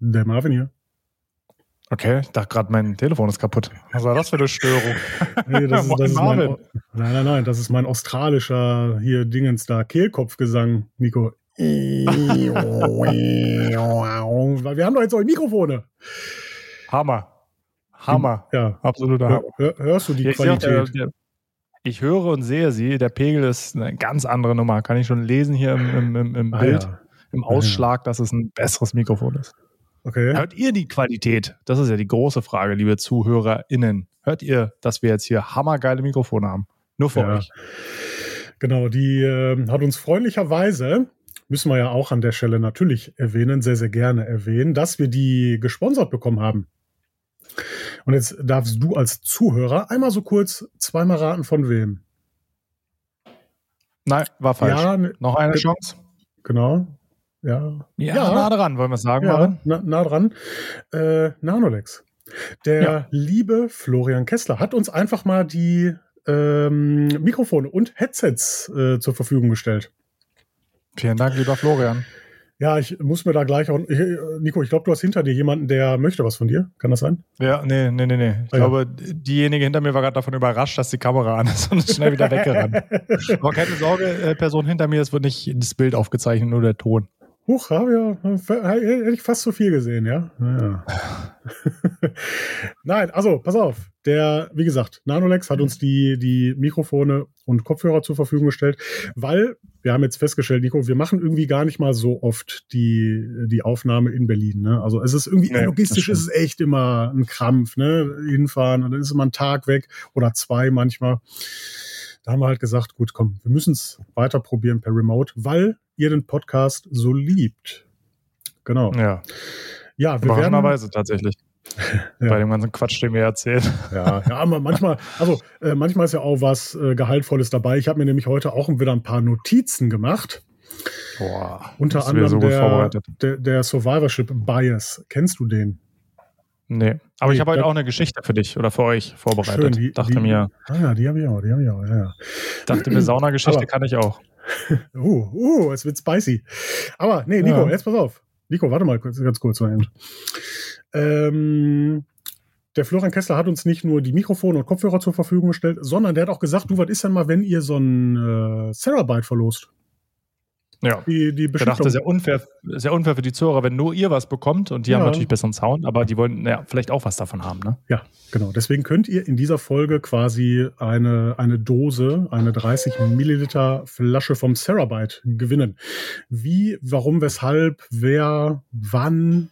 Der Marvin hier. Okay, ich dachte gerade, mein Telefon ist kaputt. Was war das für eine Störung? Nee, das ist, das ist mein, nein, nein, nein, das ist mein australischer hier Dingens da, Kehlkopfgesang, Nico. Weil wir haben doch jetzt auch Mikrofone. Hammer. Hammer. Ja. Absoluter Hammer. Hör, hörst du die ja, Qualität? Ich, ich höre und sehe sie. Der Pegel ist eine ganz andere Nummer. Kann ich schon lesen hier im, im, im, im ah, Bild, ja. im Ausschlag, dass es ein besseres Mikrofon ist. Okay. Hört ihr die Qualität? Das ist ja die große Frage, liebe ZuhörerInnen. Hört ihr, dass wir jetzt hier hammergeile Mikrofone haben? Nur für ja. euch. Genau, die äh, hat uns freundlicherweise, müssen wir ja auch an der Stelle natürlich erwähnen, sehr, sehr gerne erwähnen, dass wir die gesponsert bekommen haben. Und jetzt darfst du als Zuhörer einmal so kurz zweimal raten, von wem. Nein, war falsch. Ja, ne, Noch eine Chance? Genau. Ja. ja. Ja, nah dran, wollen wir sagen, ja, nah, nah, dran. Äh, Nanolex. Der ja. liebe Florian Kessler hat uns einfach mal die ähm, Mikrofone und Headsets äh, zur Verfügung gestellt. Vielen Dank, lieber Florian. Ja, ich muss mir da gleich auch. Ich, Nico, ich glaube, du hast hinter dir jemanden, der möchte was von dir. Kann das sein? Ja, nee, nee, nee, nee. Ich ah, glaube, ja. diejenige hinter mir war gerade davon überrascht, dass die Kamera an ist und ist schnell wieder weggerannt. Aber keine Sorge, äh, Person hinter mir, es wird nicht das Bild aufgezeichnet, nur der Ton. Huch, habe ja, hätte ich fast zu viel gesehen, ja. ja. Nein, also, pass auf. Der, wie gesagt, Nanolex hat uns die, die Mikrofone und Kopfhörer zur Verfügung gestellt, weil wir haben jetzt festgestellt, Nico, wir machen irgendwie gar nicht mal so oft die, die Aufnahme in Berlin. Ne? Also es ist irgendwie, nee, logistisch ist es echt immer ein Krampf, ne? Hinfahren und dann ist immer ein Tag weg oder zwei manchmal. Da haben wir halt gesagt, gut, komm, wir müssen es weiter probieren per Remote, weil ihr den Podcast so liebt. Genau. Ja. Ja, wir Überraschenderweise tatsächlich. ja. Bei dem ganzen Quatsch, den wir erzählen. Ja, ja, aber manchmal, also äh, manchmal ist ja auch was äh, Gehaltvolles dabei. Ich habe mir nämlich heute auch wieder ein paar Notizen gemacht. Boah, Unter anderem so der, der, der Survivorship Bias. Kennst du den? Nee, aber nee, ich habe heute auch eine Geschichte für dich oder für euch vorbereitet. Schön, die, dachte die, mir. Ah ja, die habe ich auch, die habe ich auch, ja, ja. Dachte mir, Saunageschichte kann ich auch. uh, uh, es wird spicy. Aber nee, Nico, ja. jetzt pass auf. Nico, warte mal ganz, ganz kurz. Ähm, der Florian Kessler hat uns nicht nur die Mikrofone und Kopfhörer zur Verfügung gestellt, sondern der hat auch gesagt, du, was ist denn mal, wenn ihr so ein äh, Terabyte verlost? Ja. Die, die ich dachte, sehr unfair, sehr unfair für die Zuhörer, wenn nur ihr was bekommt und die ja. haben natürlich besseren Sound, aber die wollen ja, vielleicht auch was davon haben. Ne? Ja, genau. Deswegen könnt ihr in dieser Folge quasi eine, eine Dose, eine 30 Milliliter Flasche vom Cerabyte gewinnen. Wie, warum, weshalb, wer, wann,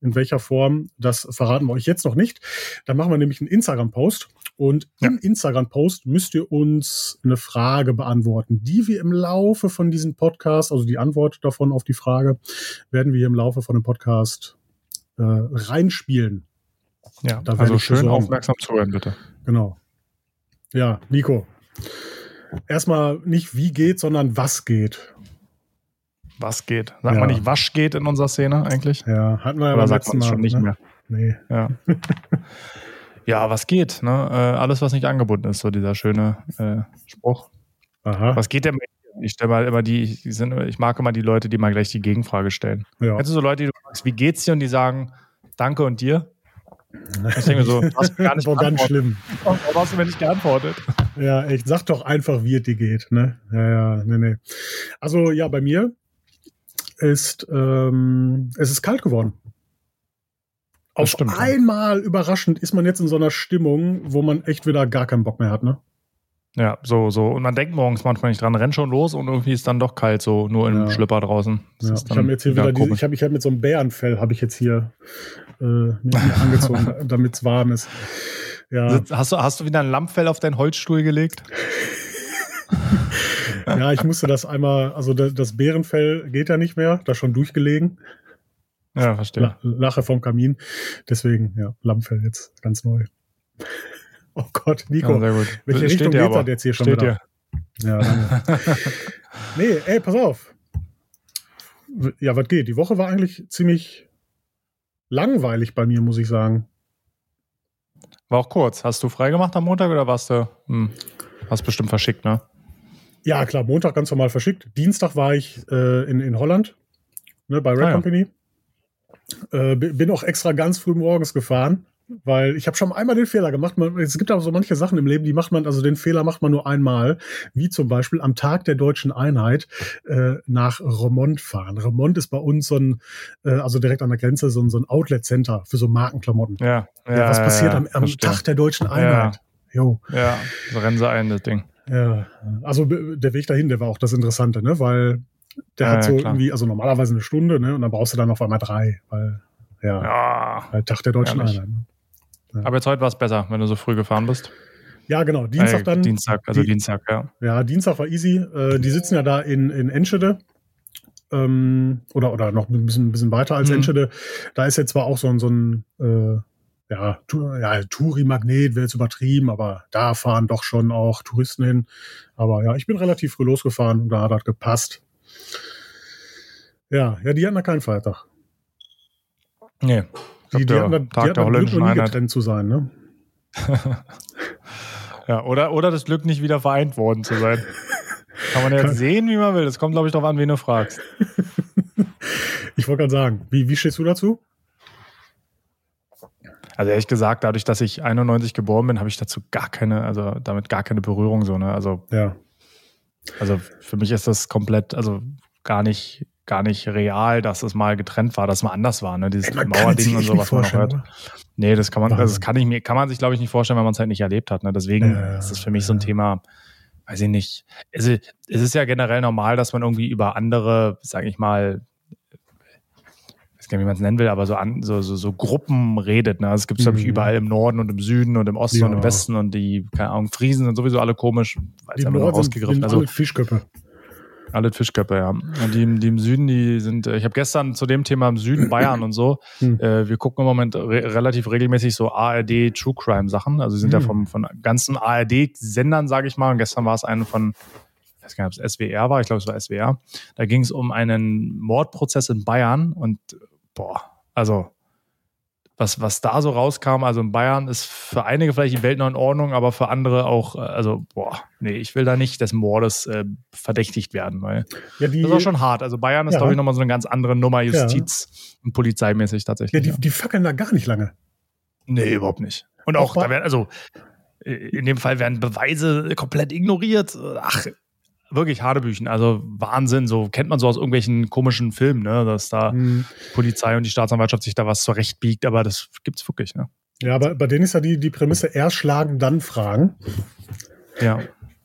in welcher Form, das verraten wir euch jetzt noch nicht. Dann machen wir nämlich einen Instagram-Post und ja. im Instagram-Post müsst ihr uns eine Frage beantworten, die wir im Laufe von diesem Podcast, also die Antwort davon auf die Frage, werden wir im Laufe von dem Podcast äh, reinspielen. Ja, da also schön aufmerksam zuhören, bitte. Genau. Ja, Nico. Erstmal nicht wie geht, sondern was geht. Was geht? Sagt ja. man nicht, was geht in unserer Szene eigentlich? Ja, hatten wir ja Oder sagt man schon nicht ne? mehr? Nee. Ja. ja, was geht? Ne? Äh, alles, was nicht angebunden ist, so dieser schöne äh, Spruch. Aha. Was geht denn? Ich stelle mal immer die, die sind, ich mag immer die Leute, die mal gleich die Gegenfrage stellen. Ja. Kennst du so Leute, die du fragst, wie geht's dir? Und die sagen, danke und dir? Ich denke mir so, das gar nicht War ganz schlimm. Warum hast du mir nicht geantwortet? Ja, echt, sag doch einfach, wie es dir geht. Ne? Ja, ja, nee, nee. Also ja, bei mir ist, ähm, es ist kalt geworden. Auf stimmt, einmal ja. überraschend ist man jetzt in so einer Stimmung, wo man echt wieder gar keinen Bock mehr hat, ne? Ja, so, so. Und man denkt morgens manchmal nicht dran, rennt schon los und irgendwie ist dann doch kalt, so nur im ja. Schlipper draußen. Ja. ich habe jetzt hier wieder, diese, ich habe ich hab mit so einem Bärenfell, habe ich jetzt hier äh, mir angezogen, damit es warm ist. Ja. Hast du, hast du wieder ein Lammfell auf deinen Holzstuhl gelegt? ja, ich musste das einmal, also das Bärenfell geht ja nicht mehr, da schon durchgelegen. Ja, verstehe. Lache vom Kamin. Deswegen, ja, Lammfell jetzt ganz neu. Oh Gott, Nico. Ja, sehr gut. Welche Steht Richtung geht das jetzt hier schon Steht wieder? Ja, danke. nee, ey, pass auf. Ja, was geht? Die Woche war eigentlich ziemlich langweilig bei mir, muss ich sagen. War auch kurz. Hast du freigemacht am Montag oder warst du? Hm, hast bestimmt verschickt, ne? Ja, klar, Montag ganz normal verschickt. Dienstag war ich äh, in, in Holland ne, bei Red ah, ja. Company. Äh, bin auch extra ganz früh morgens gefahren, weil ich habe schon einmal den Fehler gemacht. Man, es gibt aber so manche Sachen im Leben, die macht man, also den Fehler macht man nur einmal, wie zum Beispiel am Tag der deutschen Einheit äh, nach Remont fahren. Remont ist bei uns so ein, äh, also direkt an der Grenze, so ein, so ein Outlet-Center für so Markenklamotten. Ja, ja, ja was passiert am, am Tag der deutschen Einheit? Ja, jo. ja so rennen sie ein, das Ding. Ja, also der Weg dahin, der war auch das Interessante, ne? Weil der ja, hat so ja, irgendwie, also normalerweise eine Stunde, ne? Und dann brauchst du dann auf einmal drei, weil ja, ja halt Tag der deutschen Einheit. Ne? Ja. Aber jetzt heute war es besser, wenn du so früh gefahren bist. Ja, genau. Dienstag äh, dann. Dienstag, also die, Dienstag, ja. Ja, Dienstag war easy. Äh, die sitzen ja da in, in Enschede. Ähm, oder, oder noch ein bisschen, ein bisschen weiter als mhm. Enschede. Da ist jetzt zwar auch so ein, so ein äh, ja, ja Touri-Magnet wäre jetzt übertrieben, aber da fahren doch schon auch Touristen hin. Aber ja, ich bin relativ früh losgefahren und da hat das gepasst. Ja, ja, die hatten da keinen Feiertag. Nee. Die, die hatten da, Tag die hatten Glück, noch nie getrennt zu sein, ne? ja, oder, oder das Glück, nicht wieder vereint worden zu sein. Kann man jetzt sehen, wie man will. Das kommt, glaube ich, darauf an, wen du fragst. ich wollte gerade sagen, wie, wie stehst du dazu? Also ehrlich gesagt, dadurch, dass ich 91 geboren bin, habe ich dazu gar keine, also damit gar keine Berührung so, ne? Also, ja. also für mich ist das komplett, also gar nicht, gar nicht real, dass es mal getrennt war, dass es mal anders war, ne? Dieses Mauerding und so, was man noch hört. Nee, das kann man, also das kann ich mir, kann man sich, glaube ich, nicht vorstellen, wenn man es halt nicht erlebt hat. Ne? Deswegen ja, ist das für mich ja. so ein Thema, weiß ich nicht. Also, es ist ja generell normal, dass man irgendwie über andere, sage ich mal, weiß gar nicht, wie man es nennen will, aber so, an, so, so, so Gruppen redet. Ne? Also es gibt es, glaube ich, mhm. überall im Norden und im Süden und im Osten ja. und im Westen und die, keine Ahnung, Friesen sind sowieso alle komisch, weil es einfach nur rausgegriffen. Also Fischköpfe. Alle Fischköpfe, ja. Und die, die im Süden, die sind, äh, ich habe gestern zu dem Thema im Süden Bayern und so, hm. äh, wir gucken im Moment re relativ regelmäßig so ARD True Crime Sachen. Also sind hm. ja vom, von ganzen ARD-Sendern, sage ich mal. Und gestern war es eine von, ich weiß gar nicht, ob es SWR war, ich glaube, es war SWR. Da ging es um einen Mordprozess in Bayern und boah, also was, was da so rauskam, also in Bayern ist für einige vielleicht die Welt noch in Ordnung, aber für andere auch, äh, also, boah, nee, ich will da nicht des Mordes äh, verdächtigt werden, weil ja, die, das ist auch schon hart. Also Bayern ist, ja. glaube ich, nochmal so eine ganz andere Nummer, Justiz- ja. und polizeimäßig tatsächlich. Ja, die, die fackeln da gar nicht lange. Nee, überhaupt nicht. Und auch, auch da werden, also äh, in dem Fall werden Beweise komplett ignoriert. Ach, wirklich Hadebüchen. Also Wahnsinn. So kennt man so aus irgendwelchen komischen Filmen, ne? dass da mhm. Polizei und die Staatsanwaltschaft sich da was zurechtbiegt, aber das gibt's wirklich, ne? Ja, aber bei denen ist ja die, die Prämisse erst schlagen, dann fragen. Ja.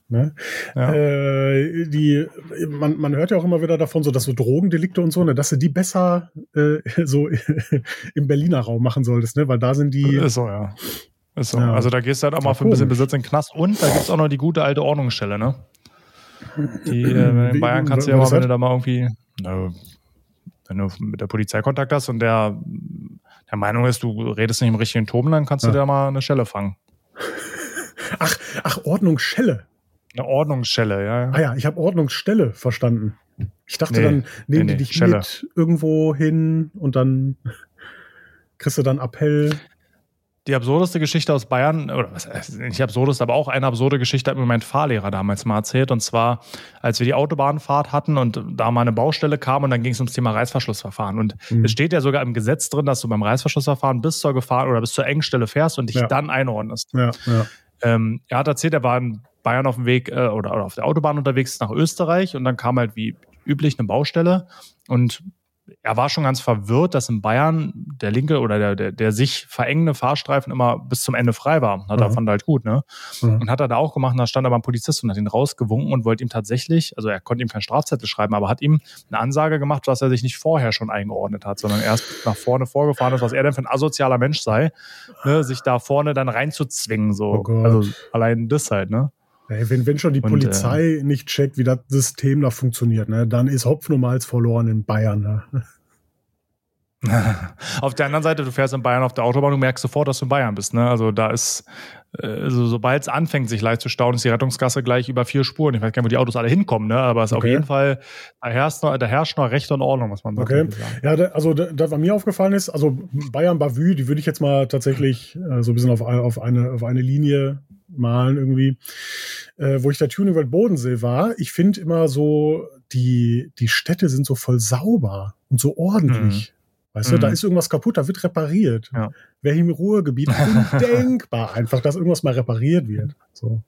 Ne? Ja. Äh, die, man, man hört ja auch immer wieder davon, so dass so Drogendelikte und so, ne, dass du die besser äh, so im Berliner Raum machen solltest, ne? Weil da sind die. Ist so, ja. Ist so. Ja. Also da gehst du halt auch mal für ein bisschen Besitz in den Knast und da gibt's auch noch die gute alte Ordnungsstelle, ne? Die, äh, in Bayern kannst du ja mal, wenn du da mal irgendwie, na, wenn du mit der Polizei Kontakt hast und der der Meinung ist, du redest nicht im richtigen Ton, dann kannst ja. du da mal eine Schelle fangen. Ach, ach, Ordnungsschelle. Eine Ordnungsschelle, ja. ja. Ah ja, ich habe Ordnungsstelle verstanden. Ich dachte, nee, dann nehmen nee, die dich Schelle. mit irgendwo hin und dann kriegst du dann Appell die absurdeste Geschichte aus Bayern, oder was, nicht absurdest, aber auch eine absurde Geschichte hat mir mein Fahrlehrer damals mal erzählt. Und zwar, als wir die Autobahnfahrt hatten und da mal eine Baustelle kam und dann ging es ums Thema Reißverschlussverfahren. Und mhm. es steht ja sogar im Gesetz drin, dass du beim Reißverschlussverfahren bis zur Gefahr oder bis zur Engstelle fährst und dich ja. dann einordnest. Ja, ja. Ähm, er hat erzählt, er war in Bayern auf dem Weg äh, oder, oder auf der Autobahn unterwegs nach Österreich und dann kam halt wie üblich eine Baustelle und er war schon ganz verwirrt, dass in Bayern der linke oder der, der, der sich verengende Fahrstreifen immer bis zum Ende frei war. Hat mhm. er fand er halt gut, ne? Mhm. Und hat er da auch gemacht, da stand aber ein Polizist und hat ihn rausgewunken und wollte ihm tatsächlich, also er konnte ihm keinen Strafzettel schreiben, aber hat ihm eine Ansage gemacht, dass er sich nicht vorher schon eingeordnet hat, sondern erst nach vorne vorgefahren ist, was er denn für ein asozialer Mensch sei, ne, sich da vorne dann reinzuzwingen, so. Oh also allein das halt, ne? Wenn, wenn schon die und, Polizei äh, nicht checkt, wie das System da funktioniert, ne, dann ist Hopfen und Malz verloren in Bayern. Ne? auf der anderen Seite, du fährst in Bayern auf der Autobahn, du merkst sofort, dass du in Bayern bist. Ne? Also da ist, also sobald es anfängt, sich leicht zu stauen, ist die Rettungsgasse gleich über vier Spuren. Ich weiß gar nicht, wo die Autos alle hinkommen, ne? aber es ist okay. auf jeden Fall, da herrscht, noch, da herrscht noch Recht und Ordnung, was man sagt. Okay. Ja, da, also das, was mir aufgefallen ist, also Bayern Bavü, die würde ich jetzt mal tatsächlich äh, so ein bisschen auf, auf, eine, auf eine Linie malen irgendwie, äh, wo ich da Tuningworld Bodensee war. Ich finde immer so, die, die Städte sind so voll sauber und so ordentlich. Mhm. Weißt du, da mhm. ist irgendwas kaputt, da wird repariert. Ja. Wäre im Ruhrgebiet undenkbar einfach, dass irgendwas mal repariert wird. So.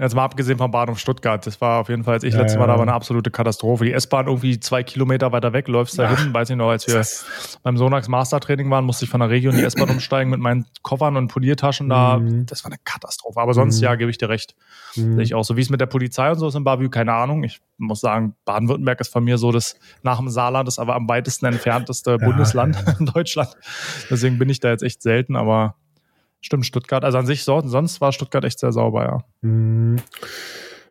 Jetzt mal abgesehen vom Bahnhof Stuttgart. Das war auf jeden Fall, als ich ja, letztes Mal da war, eine absolute Katastrophe. Die S-Bahn irgendwie zwei Kilometer weiter weg, läufst da hin. Weiß ich noch, als wir beim Sonax Mastertraining waren, musste ich von der Region die S-Bahn umsteigen mit meinen Koffern und Poliertaschen da. Mhm. Das war eine Katastrophe. Aber sonst, mhm. ja, gebe ich dir recht. Mhm. Sehe ich auch so. Wie es mit der Polizei und so ist in Bavü, keine Ahnung. Ich muss sagen, Baden-Württemberg ist von mir so das nach dem Saarland, das aber am weitesten entfernteste ja, Bundesland in Deutschland. Deswegen bin ich da jetzt echt selten, aber Stimmt, Stuttgart. Also an sich, sonst war Stuttgart echt sehr sauber, ja. Mhm.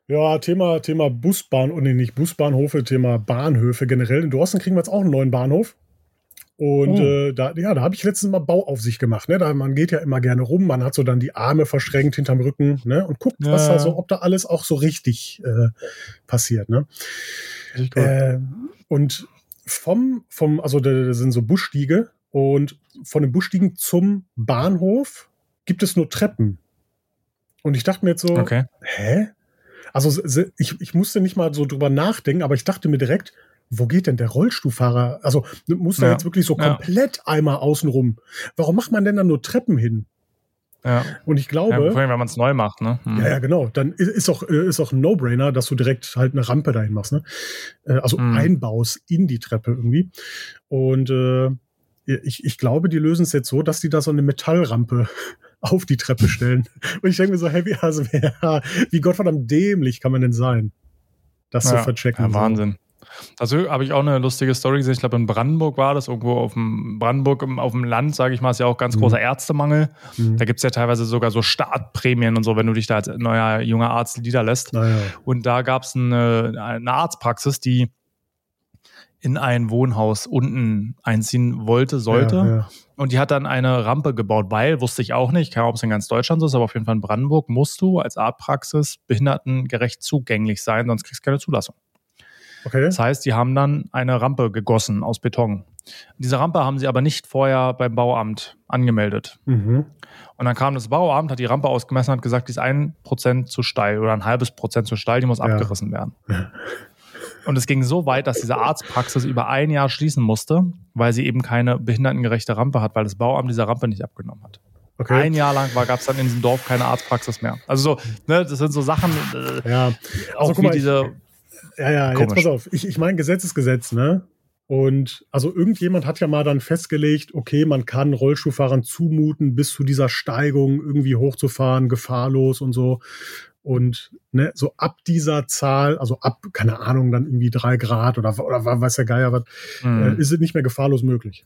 Ja, Thema, Thema Busbahn, und oh nee, nicht Busbahnhofe, Thema Bahnhöfe generell. In Dorsten kriegen wir jetzt auch einen neuen Bahnhof. Und oh. äh, da, ja, da habe ich letztens mal Bauaufsicht gemacht. Ne? Da, man geht ja immer gerne rum, man hat so dann die Arme verschränkt hinterm Rücken ne? und guckt, ja. was da so, ob da alles auch so richtig äh, passiert. Ne? Äh, und vom, vom, also da sind so Busstiege und von den Busstiegen zum Bahnhof gibt es nur Treppen. Und ich dachte mir jetzt so, okay. hä? Also ich, ich musste nicht mal so drüber nachdenken, aber ich dachte mir direkt, wo geht denn der Rollstuhlfahrer? Also muss der ja. jetzt wirklich so komplett ja. einmal außenrum? Warum macht man denn da nur Treppen hin? Ja. Und ich glaube. Ja, vor allem, wenn man es neu macht, ne? Hm. Ja, ja, genau. Dann ist auch, ist auch ein No-Brainer, dass du direkt halt eine Rampe dahin machst, ne? Äh, also hm. einbaust in die Treppe irgendwie. Und äh, ich, ich glaube, die lösen es jetzt so, dass die da so eine Metallrampe auf die Treppe stellen. Und ich denke mir so, hey, wie, also, wie gottverdammt dämlich kann man denn sein? Das ja, zu verchecken. Ja, Wahnsinn. Also habe ich auch eine lustige Story gesehen. Ich glaube, in Brandenburg war das, irgendwo auf dem Brandenburg auf dem Land, sage ich mal, ist ja auch ganz mhm. großer Ärztemangel. Mhm. Da gibt es ja teilweise sogar so Startprämien und so, wenn du dich da als neuer junger Arzt niederlässt. Ja. Und da gab es eine, eine Arztpraxis, die in ein Wohnhaus unten einziehen wollte, sollte. Ja, ja. Und die hat dann eine Rampe gebaut, weil, wusste ich auch nicht, keine Ahnung, ob es in ganz Deutschland so ist, aber auf jeden Fall in Brandenburg musst du als Arztpraxis behindertengerecht zugänglich sein, sonst kriegst du keine Zulassung. Okay. Das heißt, die haben dann eine Rampe gegossen aus Beton. Diese Rampe haben sie aber nicht vorher beim Bauamt angemeldet. Mhm. Und dann kam das Bauamt, hat die Rampe ausgemessen und hat gesagt, die ist ein Prozent zu steil oder ein halbes Prozent zu steil, die muss ja. abgerissen werden. Und es ging so weit, dass diese Arztpraxis über ein Jahr schließen musste, weil sie eben keine behindertengerechte Rampe hat, weil das Bauamt diese Rampe nicht abgenommen hat. Okay. Ein Jahr lang gab es dann in diesem Dorf keine Arztpraxis mehr. Also so, ne, das sind so Sachen, äh, ja. also, auch wie mal, diese. Ich, ja, ja, komisch. jetzt pass auf. Ich, ich meine, Gesetz ist Gesetz, ne? Und also irgendjemand hat ja mal dann festgelegt, okay, man kann Rollstuhlfahrern zumuten, bis zu dieser Steigung irgendwie hochzufahren, gefahrlos und so. Und ne, so ab dieser Zahl, also ab, keine Ahnung, dann irgendwie drei Grad oder, oder weiß der Geier was, mhm. äh, ist es nicht mehr gefahrlos möglich.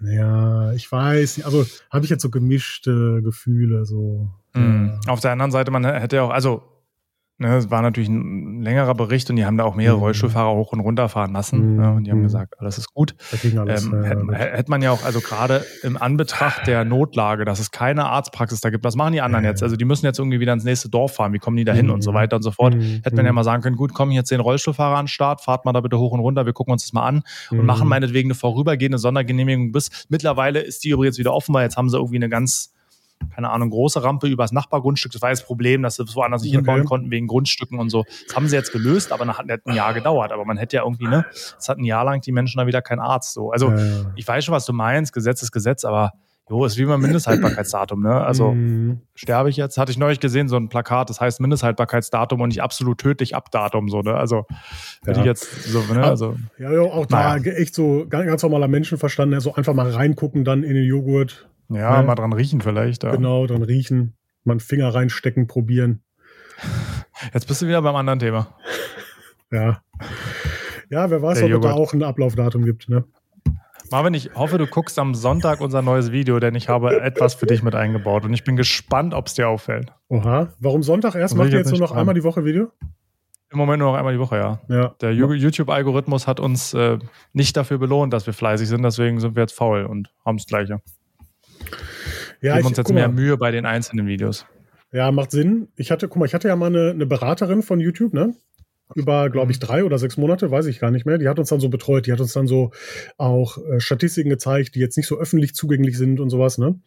Ja, ich weiß, also habe ich jetzt so gemischte Gefühle, so. Mhm. Ja. Auf der anderen Seite, man hätte auch, also Ne, es war natürlich ein längerer Bericht und die haben da auch mehrere mhm. Rollstuhlfahrer hoch und runter fahren lassen. Mhm. Ne, und die haben mhm. gesagt, alles ist gut. Alles, ähm, hätte, hätte man ja auch, also gerade im Anbetracht der Notlage, dass es keine Arztpraxis da gibt, was machen die anderen jetzt? Also die müssen jetzt irgendwie wieder ins nächste Dorf fahren, wie kommen die da hin mhm. und so weiter und so fort. Mhm. Hätte man ja mal sagen können, gut, kommen jetzt den Rollstuhlfahrer an den Start, fahrt mal da bitte hoch und runter, wir gucken uns das mal an und machen meinetwegen eine vorübergehende Sondergenehmigung bis. Mittlerweile ist die übrigens wieder offen, weil jetzt haben sie irgendwie eine ganz keine Ahnung, große Rampe übers Nachbargrundstück. Das war das Problem, dass sie es woanders nicht okay. hinbauen konnten wegen Grundstücken und so. Das haben sie jetzt gelöst, aber nach, hat ein Jahr gedauert. Aber man hätte ja irgendwie, ne, es hat ein Jahr lang die Menschen da wieder keinen Arzt. So. Also ja. ich weiß schon, was du meinst, Gesetz ist Gesetz, aber Jo, ist wie beim Mindesthaltbarkeitsdatum, ne? Also mm. sterbe ich jetzt, hatte ich neulich gesehen, so ein Plakat, das heißt Mindesthaltbarkeitsdatum und nicht absolut tödlich Abdatum, so, ne? Also ja. ich jetzt so, ne? Also, ja, ja, auch da naja. echt so ganz, ganz normaler Menschenverstand, ne? so einfach mal reingucken dann in den Joghurt, ja, ne? mal dran riechen vielleicht. Ja. Genau, dran riechen, mal einen Finger reinstecken, probieren. Jetzt bist du wieder beim anderen Thema. ja. Ja, wer weiß, Der ob es da auch ein Ablaufdatum gibt, ne? Marvin, ich hoffe, du guckst am Sonntag unser neues Video, denn ich habe etwas für dich mit eingebaut und ich bin gespannt, ob es dir auffällt. Oha, warum Sonntag erst? Macht ihr jetzt nur noch einmal die Woche Video? Im Moment nur noch einmal die Woche, ja. ja. Der YouTube-Algorithmus hat uns äh, nicht dafür belohnt, dass wir fleißig sind, deswegen sind wir jetzt faul und haben das Gleiche. Ja, Geben ich, uns jetzt mehr Mühe bei den einzelnen Videos. Ja, macht Sinn. Ich hatte, guck mal, ich hatte ja mal eine, eine Beraterin von YouTube, ne? Über, glaube ich, mhm. drei oder sechs Monate, weiß ich gar nicht mehr. Die hat uns dann so betreut, die hat uns dann so auch äh, Statistiken gezeigt, die jetzt nicht so öffentlich zugänglich sind und sowas, ne?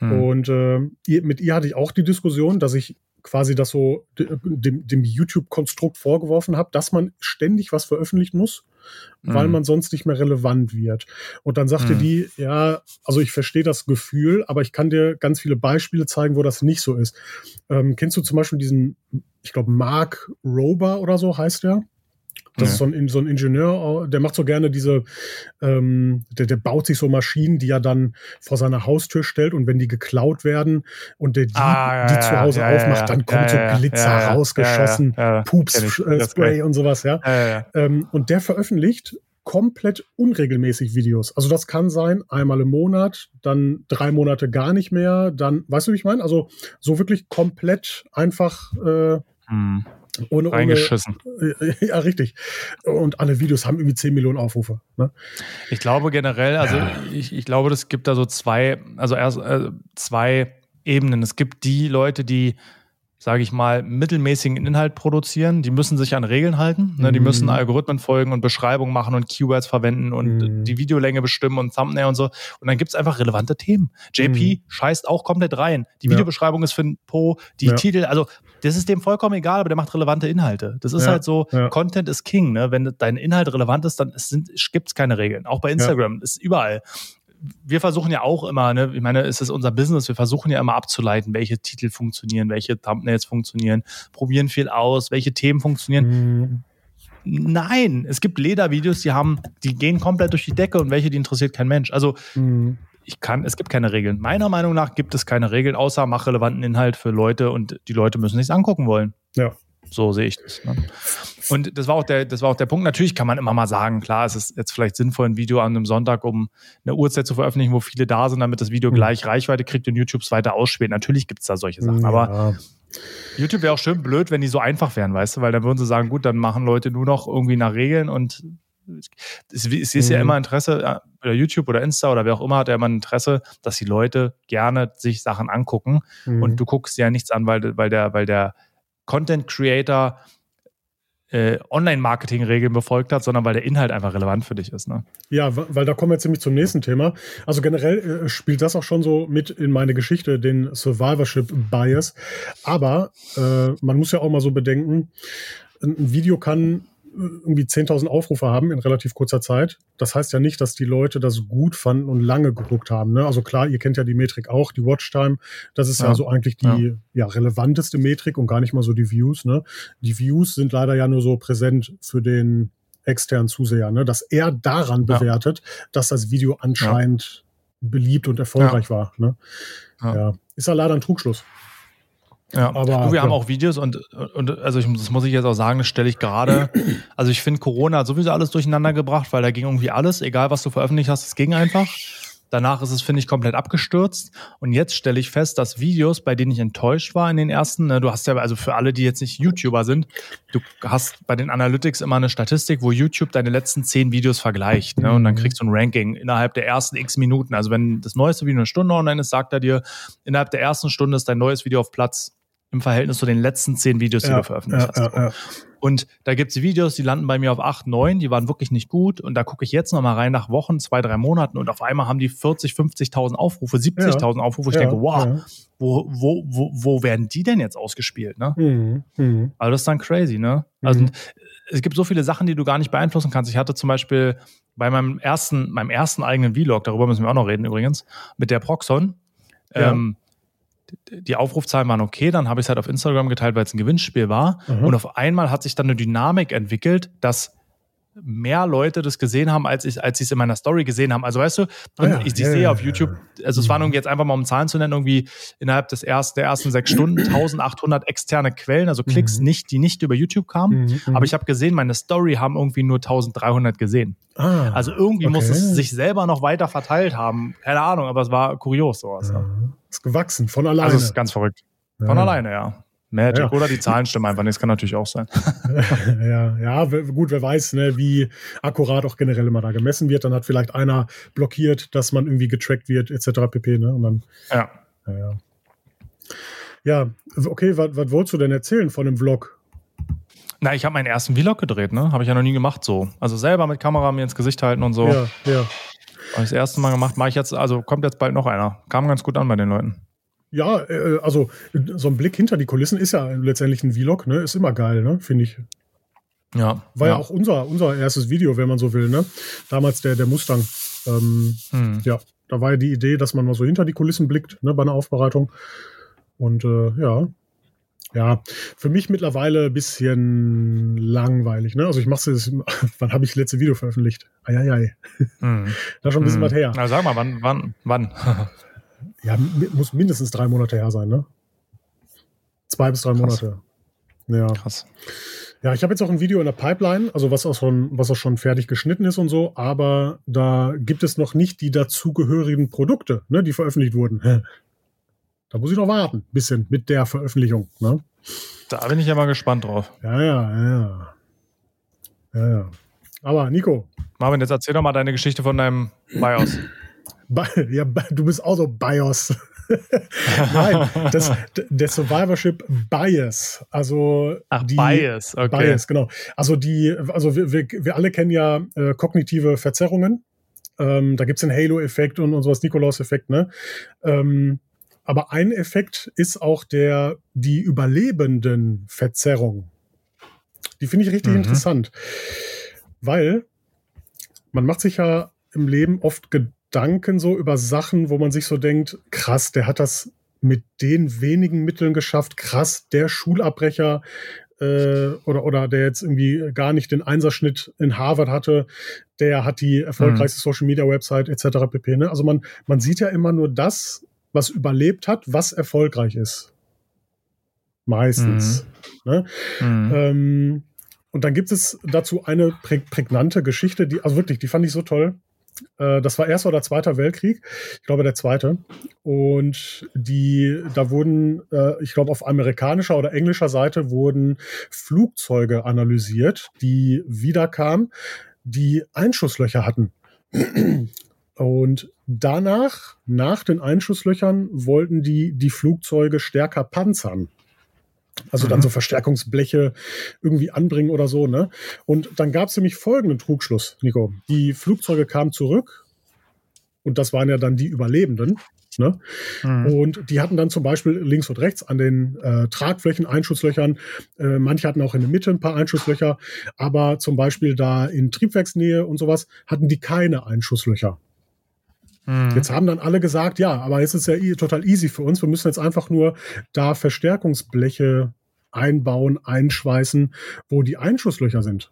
Mhm. Und äh, mit ihr hatte ich auch die Diskussion, dass ich quasi das so dem, dem YouTube-Konstrukt vorgeworfen habe, dass man ständig was veröffentlichen muss. Weil man sonst nicht mehr relevant wird. Und dann sagte mhm. die, ja, also ich verstehe das Gefühl, aber ich kann dir ganz viele Beispiele zeigen, wo das nicht so ist. Ähm, kennst du zum Beispiel diesen, ich glaube, Mark Rober oder so heißt der? Das ja. ist so ein, so ein Ingenieur, der macht so gerne diese, ähm, der, der baut sich so Maschinen, die er dann vor seiner Haustür stellt und wenn die geklaut werden und der die, ah, ja, die zu Hause ja, aufmacht, dann kommt so Glitzer rausgeschossen, Pups-Spray äh, und sowas, ja. Ähm, und der veröffentlicht komplett unregelmäßig Videos. Also das kann sein, einmal im Monat, dann drei Monate gar nicht mehr, dann, weißt du, wie ich meine? Also so wirklich komplett einfach äh, hm. Ohne, Reingeschissen. Ohne, ja, richtig. Und alle Videos haben irgendwie 10 Millionen Aufrufe. Ne? Ich glaube generell, also ja. ich, ich glaube, es gibt da so zwei, also erst äh, zwei Ebenen. Es gibt die Leute, die sage ich mal, mittelmäßigen Inhalt produzieren. Die müssen sich an Regeln halten. Ne? Die müssen mhm. Algorithmen folgen und Beschreibungen machen und Keywords verwenden und mm. die Videolänge bestimmen und Thumbnail und so. Und dann gibt's einfach relevante Themen. JP mm. scheißt auch komplett rein. Die ja. Videobeschreibung ist für ein Po, die ja. Titel, also das ist dem vollkommen egal, aber der macht relevante Inhalte. Das ist ja. halt so, Content ist King. Ne? Wenn dein Inhalt relevant ist, dann gibt es keine Regeln. Auch bei Instagram ist überall wir versuchen ja auch immer, ne, ich meine, es ist unser Business, wir versuchen ja immer abzuleiten, welche Titel funktionieren, welche Thumbnails funktionieren, probieren viel aus, welche Themen funktionieren. Mhm. Nein, es gibt Ledervideos, die haben, die gehen komplett durch die Decke und welche, die interessiert kein Mensch. Also mhm. Ich kann, es gibt keine Regeln. Meiner Meinung nach gibt es keine Regeln, außer mach relevanten Inhalt für Leute und die Leute müssen sich's angucken wollen. Ja. So sehe ich das. Ne? Und das war, auch der, das war auch der Punkt. Natürlich kann man immer mal sagen, klar, es ist jetzt vielleicht sinnvoll, ein Video an einem Sonntag um eine Uhrzeit zu veröffentlichen, wo viele da sind, damit das Video mhm. gleich Reichweite kriegt und YouTube es weiter ausspielt. Natürlich gibt es da solche Sachen. Ja. Aber YouTube wäre auch schön blöd, wenn die so einfach wären, weißt du, weil dann würden sie sagen, gut, dann machen Leute nur noch irgendwie nach Regeln und es, es ist mhm. ja immer Interesse, oder YouTube oder Insta oder wer auch immer hat ja immer ein Interesse, dass die Leute gerne sich Sachen angucken mhm. und du guckst ja nichts an, weil, weil der, weil der Content Creator äh, Online-Marketing-Regeln befolgt hat, sondern weil der Inhalt einfach relevant für dich ist. Ne? Ja, weil da kommen wir ziemlich zum nächsten Thema. Also generell äh, spielt das auch schon so mit in meine Geschichte, den Survivorship-Bias. Aber äh, man muss ja auch mal so bedenken, ein Video kann irgendwie 10.000 Aufrufe haben in relativ kurzer Zeit. Das heißt ja nicht, dass die Leute das gut fanden und lange geguckt haben. Ne? Also klar, ihr kennt ja die Metrik auch, die Watchtime. Das ist ja, ja so eigentlich die ja. ja. relevanteste Metrik und gar nicht mal so die Views. Ne? Die Views sind leider ja nur so präsent für den externen Zuseher, ne? dass er daran ja. bewertet, dass das Video anscheinend beliebt und erfolgreich war. Ne? Ja. Ist ja leider ein Trugschluss. Ja, aber du, wir ja. haben auch Videos und, und also ich, das muss ich jetzt auch sagen, das stelle ich gerade. Also ich finde, Corona hat sowieso alles durcheinander gebracht, weil da ging irgendwie alles, egal was du veröffentlicht hast, es ging einfach. Danach ist es, finde ich, komplett abgestürzt. Und jetzt stelle ich fest, dass Videos, bei denen ich enttäuscht war in den ersten, ne, du hast ja, also für alle, die jetzt nicht YouTuber sind, du hast bei den Analytics immer eine Statistik, wo YouTube deine letzten zehn Videos vergleicht. Ne, und dann mhm. kriegst du ein Ranking innerhalb der ersten x Minuten. Also wenn das neueste Video eine Stunde online ist, sagt er dir, innerhalb der ersten Stunde ist dein neues Video auf Platz im Verhältnis zu den letzten zehn Videos, die ja, du veröffentlicht ja, hast. Ja, und da gibt's Videos, die landen bei mir auf acht, neun, die waren wirklich nicht gut. Und da gucke ich jetzt nochmal rein nach Wochen, zwei, drei Monaten und auf einmal haben die 40, 50.000 Aufrufe, 70.000 Aufrufe. Ich denke, wow, wo, wo, wo, wo werden die denn jetzt ausgespielt? Ne? Mhm, mh. Also das ist dann crazy, ne? Also mhm. es gibt so viele Sachen, die du gar nicht beeinflussen kannst. Ich hatte zum Beispiel bei meinem ersten, meinem ersten eigenen Vlog, darüber müssen wir auch noch reden übrigens, mit der Proxon. Ähm, die Aufrufzahlen waren okay, dann habe ich es halt auf Instagram geteilt, weil es ein Gewinnspiel war. Mhm. Und auf einmal hat sich dann eine Dynamik entwickelt, dass mehr Leute das gesehen haben, als ich, als sie es in meiner Story gesehen haben. Also weißt du, ah ja, ich, ich ja, sehe ja, auf YouTube, also es waren irgendwie jetzt einfach mal um Zahlen zu nennen, irgendwie innerhalb des ersten, der ersten sechs Stunden 1800 externe Quellen, also Klicks mhm. nicht, die nicht über YouTube kamen. Mhm, mhm, aber ich habe gesehen, meine Story haben irgendwie nur 1300 gesehen. Ah, also irgendwie okay. muss es sich selber noch weiter verteilt haben. Keine Ahnung, aber es war kurios sowas. Ja. Ist gewachsen, von alleine. Also ist ganz verrückt. Von alleine, ja. Magic. Ja. Oder die Zahlen stimmen einfach nicht. Das kann natürlich auch sein. ja, ja, gut, wer weiß, ne, wie akkurat auch generell immer da gemessen wird. Dann hat vielleicht einer blockiert, dass man irgendwie getrackt wird, etc. pp. Ne? Und dann, ja. Ja, ja. okay, was, was wolltest du denn erzählen von dem Vlog? Na, ich habe meinen ersten Vlog gedreht, ne? Habe ich ja noch nie gemacht so. Also selber mit Kamera mir ins Gesicht halten und so. Ja, ja. Habe ich das erste Mal gemacht, mache ich jetzt, also kommt jetzt bald noch einer. Kam ganz gut an bei den Leuten. Ja, äh, also so ein Blick hinter die Kulissen ist ja letztendlich ein Vlog, ne? Ist immer geil, ne? Finde ich. Ja. War ja. ja. auch unser, unser erstes Video, wenn man so will, ne? Damals der, der Mustang. Ähm, hm. Ja, da war ja die Idee, dass man mal so hinter die Kulissen blickt, ne, bei einer Aufbereitung. Und äh, ja, ja, für mich mittlerweile ein bisschen langweilig. Ne? Also ich mache es, wann habe ich das letzte Video veröffentlicht? Eieiei. Mhm. da schon ein bisschen mhm. was her. Na, sag mal, wann, wann, wann? ja, muss mindestens drei Monate her sein, ne? Zwei bis drei Krass. Monate. Ja. Krass. Ja, ich habe jetzt auch ein Video in der Pipeline, also was auch schon, was auch schon fertig geschnitten ist und so, aber da gibt es noch nicht die dazugehörigen Produkte, ne, die veröffentlicht wurden. Da muss ich noch warten, bisschen mit der Veröffentlichung. Ne? Da bin ich ja mal gespannt drauf. Ja, ja, ja. Ja, ja. Aber Nico. Marvin, jetzt erzähl doch mal deine Geschichte von deinem BIOS. Ja, du bist auch so BIOS. Nein, das, der Survivorship Bias. Also Ach, die, Bias, okay. Bias, genau. Also die, also wir, wir, wir alle kennen ja äh, kognitive Verzerrungen. Ähm, da gibt's den Halo-Effekt und, und sowas, Nikolaus-Effekt, ne? Ähm, aber ein Effekt ist auch der, die überlebenden Verzerrung. Die finde ich richtig mhm. interessant. Weil man macht sich ja im Leben oft Gedanken so über Sachen, wo man sich so denkt, krass, der hat das mit den wenigen Mitteln geschafft, krass, der Schulabbrecher äh, oder, oder der jetzt irgendwie gar nicht den Einserschnitt in Harvard hatte, der hat die erfolgreichste mhm. Social Media Website etc. pp. Ne? Also man, man sieht ja immer nur das, was überlebt hat, was erfolgreich ist. Meistens. Mhm. Ne? Mhm. Ähm, und dann gibt es dazu eine prä prägnante Geschichte, die, also wirklich, die fand ich so toll. Äh, das war Erster oder Zweiter Weltkrieg. Ich glaube, der Zweite. Und die, da wurden, äh, ich glaube, auf amerikanischer oder englischer Seite wurden Flugzeuge analysiert, die wiederkamen, die Einschusslöcher hatten. Und danach, nach den Einschusslöchern, wollten die die Flugzeuge stärker panzern. Also mhm. dann so Verstärkungsbleche irgendwie anbringen oder so, ne? Und dann gab es nämlich folgenden Trugschluss, Nico. Die Flugzeuge kamen zurück und das waren ja dann die Überlebenden. Ne? Mhm. Und die hatten dann zum Beispiel links und rechts an den äh, Tragflächen Einschusslöchern. Äh, manche hatten auch in der Mitte ein paar Einschusslöcher, aber zum Beispiel da in Triebwerksnähe und sowas hatten die keine Einschusslöcher. Mhm. Jetzt haben dann alle gesagt, ja, aber es ist ja total easy für uns. Wir müssen jetzt einfach nur da Verstärkungsbleche einbauen, einschweißen, wo die Einschusslöcher sind.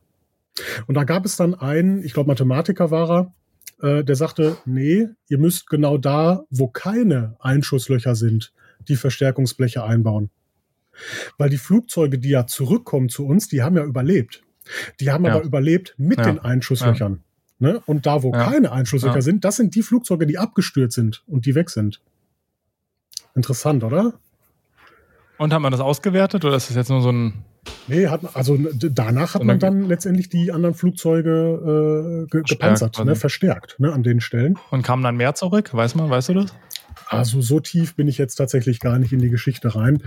Und da gab es dann einen, ich glaube Mathematiker war er, äh, der sagte, nee, ihr müsst genau da, wo keine Einschusslöcher sind, die Verstärkungsbleche einbauen. Weil die Flugzeuge, die ja zurückkommen zu uns, die haben ja überlebt. Die haben ja. aber überlebt mit ja. den Einschusslöchern. Ne? Und da, wo ja. keine Einschusslöcher ja. sind, das sind die Flugzeuge, die abgestürzt sind und die weg sind. Interessant, oder? Und hat man das ausgewertet oder ist das jetzt nur so ein. Nee, hat, also danach hat man dann letztendlich die anderen Flugzeuge äh, ge gepanzert, ne, verstärkt ne, an den Stellen. Und kamen dann mehr zurück? Weiß man, weißt du das? Also so tief bin ich jetzt tatsächlich gar nicht in die Geschichte rein.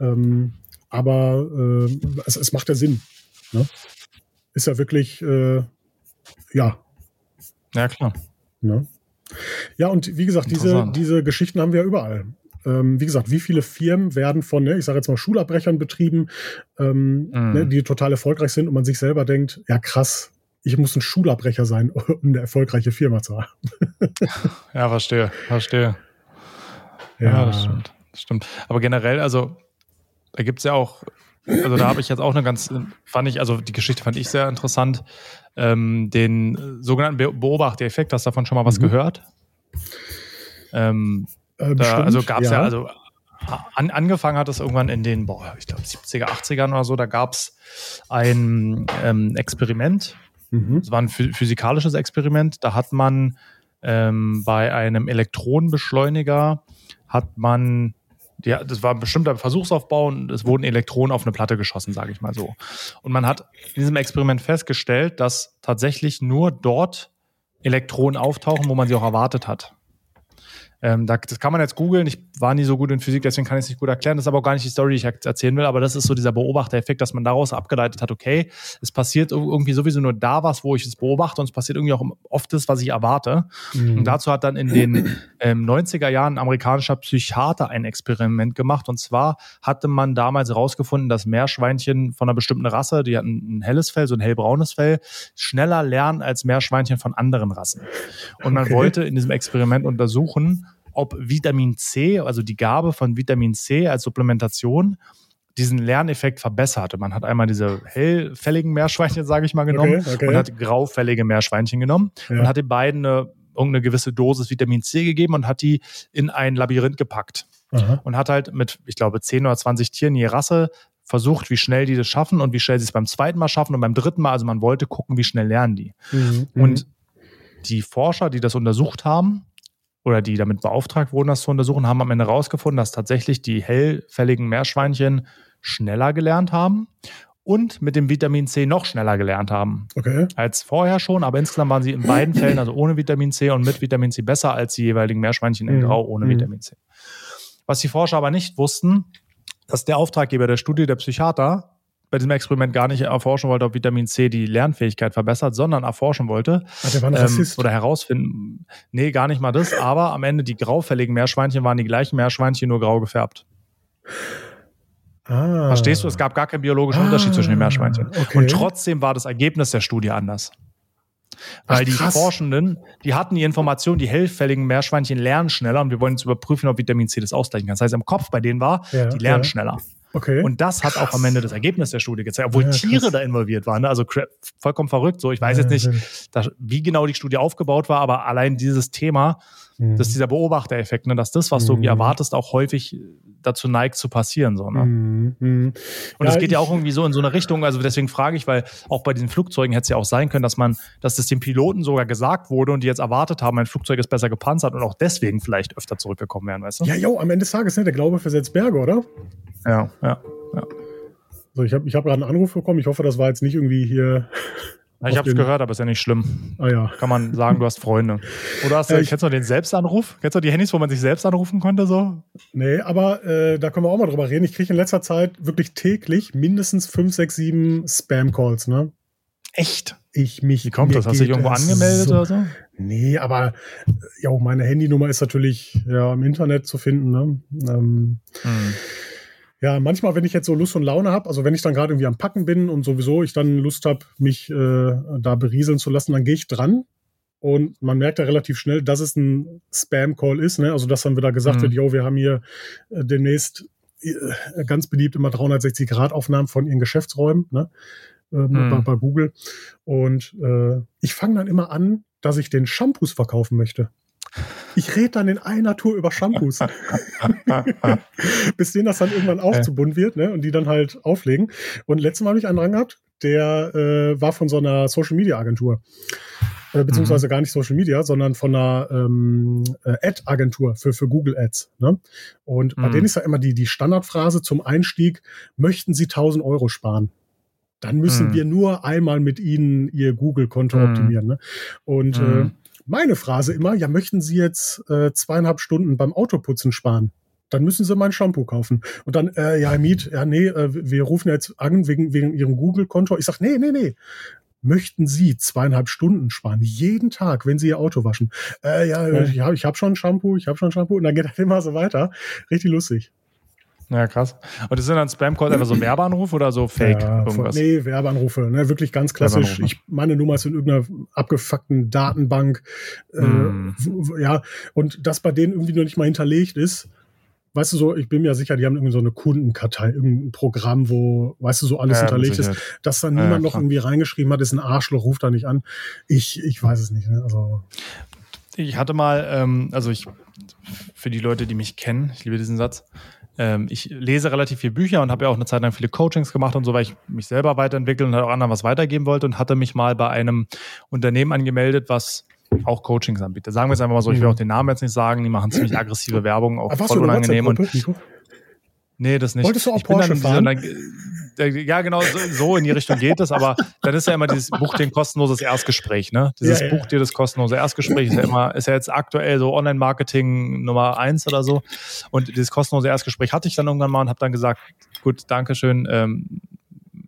Ähm, aber äh, es, es, macht ja Sinn. Ne? Ist ja wirklich, äh, ja, ja, klar. Ne? Ja, und wie gesagt, diese, diese Geschichten haben wir ja überall. Ähm, wie gesagt, wie viele Firmen werden von, ne, ich sage jetzt mal, Schulabbrechern betrieben, ähm, mm. ne, die total erfolgreich sind und man sich selber denkt, ja krass, ich muss ein Schulabbrecher sein, um eine erfolgreiche Firma zu haben. ja, verstehe, verstehe. Ja, ja das, stimmt, das stimmt. Aber generell, also da gibt es ja auch also da habe ich jetzt auch eine ganz, fand ich, also die Geschichte fand ich sehr interessant, ähm, den sogenannten Be Beobachtereffekt. Hast du davon schon mal was mhm. gehört? Ähm, äh, da, also gab es ja. ja. also an, angefangen hat es irgendwann in den, boah, ich glaube 70er, 80ern oder so, da gab es ein ähm, Experiment. Mhm. Es war ein physikalisches Experiment. Da hat man ähm, bei einem Elektronenbeschleuniger hat man ja, das war ein bestimmter Versuchsaufbau und es wurden Elektronen auf eine Platte geschossen, sage ich mal so. Und man hat in diesem Experiment festgestellt, dass tatsächlich nur dort Elektronen auftauchen, wo man sie auch erwartet hat. Ähm, da, das kann man jetzt googeln. Ich war nie so gut in Physik, deswegen kann ich es nicht gut erklären. Das ist aber auch gar nicht die Story, die ich erzählen will. Aber das ist so dieser Beobachtereffekt, dass man daraus abgeleitet hat, okay, es passiert irgendwie sowieso nur da was, wo ich es beobachte und es passiert irgendwie auch oft das, was ich erwarte. Mhm. Und dazu hat dann in den ähm, 90er Jahren ein amerikanischer Psychiater ein Experiment gemacht. Und zwar hatte man damals herausgefunden, dass Meerschweinchen von einer bestimmten Rasse, die hatten ein helles Fell, so ein hellbraunes Fell, schneller lernen als Meerschweinchen von anderen Rassen. Und man okay. wollte in diesem Experiment untersuchen, ob Vitamin C, also die Gabe von Vitamin C als Supplementation, diesen Lerneffekt verbesserte. Man hat einmal diese hellfälligen Meerschweinchen, sage ich mal, genommen okay, okay. und hat graufällige Meerschweinchen genommen ja. und hat den beiden eine, irgendeine gewisse Dosis Vitamin C gegeben und hat die in ein Labyrinth gepackt. Aha. Und hat halt mit, ich glaube, 10 oder 20 Tieren je Rasse versucht, wie schnell die das schaffen und wie schnell sie es beim zweiten Mal schaffen und beim dritten Mal. Also man wollte gucken, wie schnell lernen die. Mhm. Und die Forscher, die das untersucht haben, oder die damit beauftragt wurden, das zu untersuchen, haben am Ende herausgefunden, dass tatsächlich die hellfälligen Meerschweinchen schneller gelernt haben und mit dem Vitamin C noch schneller gelernt haben. Okay. Als vorher schon, aber insgesamt waren sie in beiden Fällen, also ohne Vitamin C und mit Vitamin C, besser als die jeweiligen Meerschweinchen in mhm. Grau ohne mhm. Vitamin C. Was die Forscher aber nicht wussten, dass der Auftraggeber der Studie, der Psychiater, bei diesem Experiment gar nicht erforschen wollte, ob Vitamin C die Lernfähigkeit verbessert, sondern erforschen wollte ah, der war ein ähm, oder herausfinden, nee, gar nicht mal das, aber am Ende die graufälligen Meerschweinchen waren die gleichen Meerschweinchen, nur grau gefärbt. Ah. Verstehst du? Es gab gar keinen biologischen ah, Unterschied zwischen den Meerschweinchen. Okay. Und trotzdem war das Ergebnis der Studie anders. Weil Ach, die Forschenden, die hatten die Information, die hellfälligen Meerschweinchen lernen schneller und wir wollen jetzt überprüfen, ob Vitamin C das ausgleichen kann. Das heißt, im Kopf bei denen war, ja, die lernen ja. schneller. Okay. Und das hat auch am Ende das Ergebnis der Studie gezeigt, obwohl ja, Tiere da involviert waren. Ne? Also vollkommen verrückt. So, ich weiß ja, jetzt nicht, dass, wie genau die Studie aufgebaut war, aber allein dieses Thema, mhm. dass dieser Beobachtereffekt, ne, dass das, was mhm. du irgendwie erwartest, auch häufig dazu neigt zu passieren. So, ne? Mhm. mhm. Und es ja, geht ja auch irgendwie so in so eine Richtung, also deswegen frage ich, weil auch bei diesen Flugzeugen hätte es ja auch sein können, dass man, dass das den Piloten sogar gesagt wurde und die jetzt erwartet haben, ein Flugzeug ist besser gepanzert und auch deswegen vielleicht öfter zurückgekommen wären, weißt du? Ja, jo, am Ende des Tages, ne, der Glaube versetzt Berge, oder? Ja, ja, ja. So, ich habe ich hab gerade einen Anruf bekommen. Ich hoffe, das war jetzt nicht irgendwie hier. Ich habe es gehört, aber ist ja nicht schlimm. Ah, ja. Kann man sagen, du hast Freunde. Oder hast du, äh, kennst du den Selbstanruf? Kennst du die Handys, wo man sich selbst anrufen konnte? So? Nee, aber äh, da können wir auch mal drüber reden. Ich kriege in letzter Zeit wirklich täglich mindestens 5, 6, 7 Spam-Calls, ne? Echt? Ich mich. Wie kommt das? Hast du dich irgendwo angemeldet so, oder so? Nee, aber ja, meine Handynummer ist natürlich ja im Internet zu finden, ne? Ähm, hm. Ja, manchmal, wenn ich jetzt so Lust und Laune habe, also wenn ich dann gerade irgendwie am Packen bin und sowieso ich dann Lust habe, mich äh, da berieseln zu lassen, dann gehe ich dran. Und man merkt ja relativ schnell, dass es ein Spam-Call ist. Ne? Also, dass dann wieder gesagt mhm. wird, yo, wir haben hier äh, demnächst äh, ganz beliebt immer 360-Grad-Aufnahmen von ihren Geschäftsräumen ne? äh, mhm. bei, bei, Google. Und äh, ich fange dann immer an, dass ich den Shampoos verkaufen möchte. Ich rede dann in einer Tour über Shampoos. Bis denen das dann irgendwann auch zu bunt wird, ne? Und die dann halt auflegen. Und letztes Mal habe ich einen dran gehabt, der äh, war von so einer Social Media Agentur. Äh, beziehungsweise mhm. gar nicht Social Media, sondern von einer ähm, äh, Ad-Agentur für, für Google Ads. Ne? Und mhm. bei denen ist ja immer die, die Standardphrase zum Einstieg, möchten Sie 1000 Euro sparen? Dann müssen mhm. wir nur einmal mit Ihnen Ihr Google-Konto mhm. optimieren. Ne? Und äh, mhm meine Phrase immer, ja, möchten Sie jetzt äh, zweieinhalb Stunden beim Autoputzen sparen? Dann müssen Sie mein Shampoo kaufen. Und dann, äh, ja, Miet, ja, nee, äh, wir rufen jetzt an wegen, wegen Ihrem Google-Konto. Ich sag, nee, nee, nee. Möchten Sie zweieinhalb Stunden sparen, jeden Tag, wenn Sie Ihr Auto waschen? Äh, ja, ja. ich habe ich hab schon Shampoo, ich habe schon Shampoo. Und dann geht das immer so weiter. Richtig lustig. Ja, krass. Und das sind dann Spam-Calls einfach so Werbeanrufe oder so Fake? Ja, irgendwas? Nee, Werbeanrufe. Ne? Wirklich ganz klassisch. Ich, meine Nummer ist in irgendeiner abgefuckten Datenbank. Mm. Äh, ja, und das bei denen irgendwie noch nicht mal hinterlegt ist. Weißt du so, ich bin mir sicher, die haben irgendwie so eine Kundenkartei, irgendein Programm, wo, weißt du, so alles ja, hinterlegt ist, dass da niemand ja, noch irgendwie reingeschrieben hat, ist ein Arschloch, ruft da nicht an. Ich, ich weiß es nicht. Ne? Also. Ich hatte mal, ähm, also ich, für die Leute, die mich kennen, ich liebe diesen Satz, ähm, ich lese relativ viele Bücher und habe ja auch eine Zeit lang viele Coachings gemacht und so, weil ich mich selber weiterentwickeln und auch anderen was weitergeben wollte und hatte mich mal bei einem Unternehmen angemeldet, was auch Coachings anbietet. Sagen wir es einfach mal so, ich will mhm. auch den Namen jetzt nicht sagen, die machen ziemlich aggressive Werbung, auch voll unangenehm. Und, nee, das nicht. Wolltest du auch ich Porsche fahren? Äh, ja, genau, so, so, in die Richtung geht es, aber dann ist ja immer dieses Buch dir ein kostenloses Erstgespräch, ne? Dieses ja, ja. Buch dir das kostenlose Erstgespräch ist ja immer, ist ja jetzt aktuell so Online-Marketing Nummer eins oder so. Und dieses kostenlose Erstgespräch hatte ich dann irgendwann mal und habe dann gesagt, gut, Dankeschön, ähm,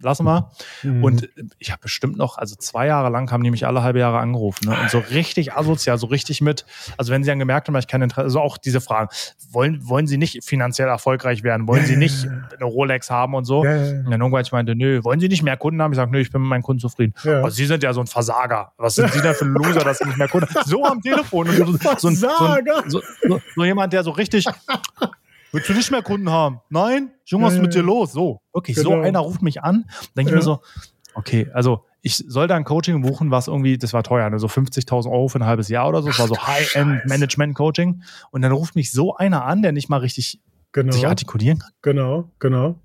lassen wir. Mhm. Und ich habe bestimmt noch, also zwei Jahre lang haben die mich alle halbe Jahre angerufen. Ne? Und so richtig asozial, so richtig mit, also wenn sie dann gemerkt haben, ich kein Interesse, also auch diese Fragen, wollen, wollen sie nicht finanziell erfolgreich werden? Wollen sie nicht eine Rolex haben und so? Ja, ja, ja. Und dann irgendwann ich meinte, nö, wollen sie nicht mehr Kunden haben? Ich sage, nö, ich bin mit meinen Kunden zufrieden. Ja. Oh, sie sind ja so ein Versager. Was sind sie denn für ein Loser, dass sie nicht mehr Kunden haben? So am Telefon. Und so, so, ein, so, so, so jemand, der so richtig Willst du nicht mehr Kunden haben? Nein? Junge, was ist mit dir los? So, wirklich, genau. so einer ruft mich an. Denke ich mir so, okay, also ich soll da ein Coaching buchen, was irgendwie, das war teuer, ne? so 50.000 Euro für ein halbes Jahr oder so. Das war so High-End-Management-Coaching. Und dann ruft mich so einer an, der nicht mal richtig genau. sich artikulieren kann. Genau, genau.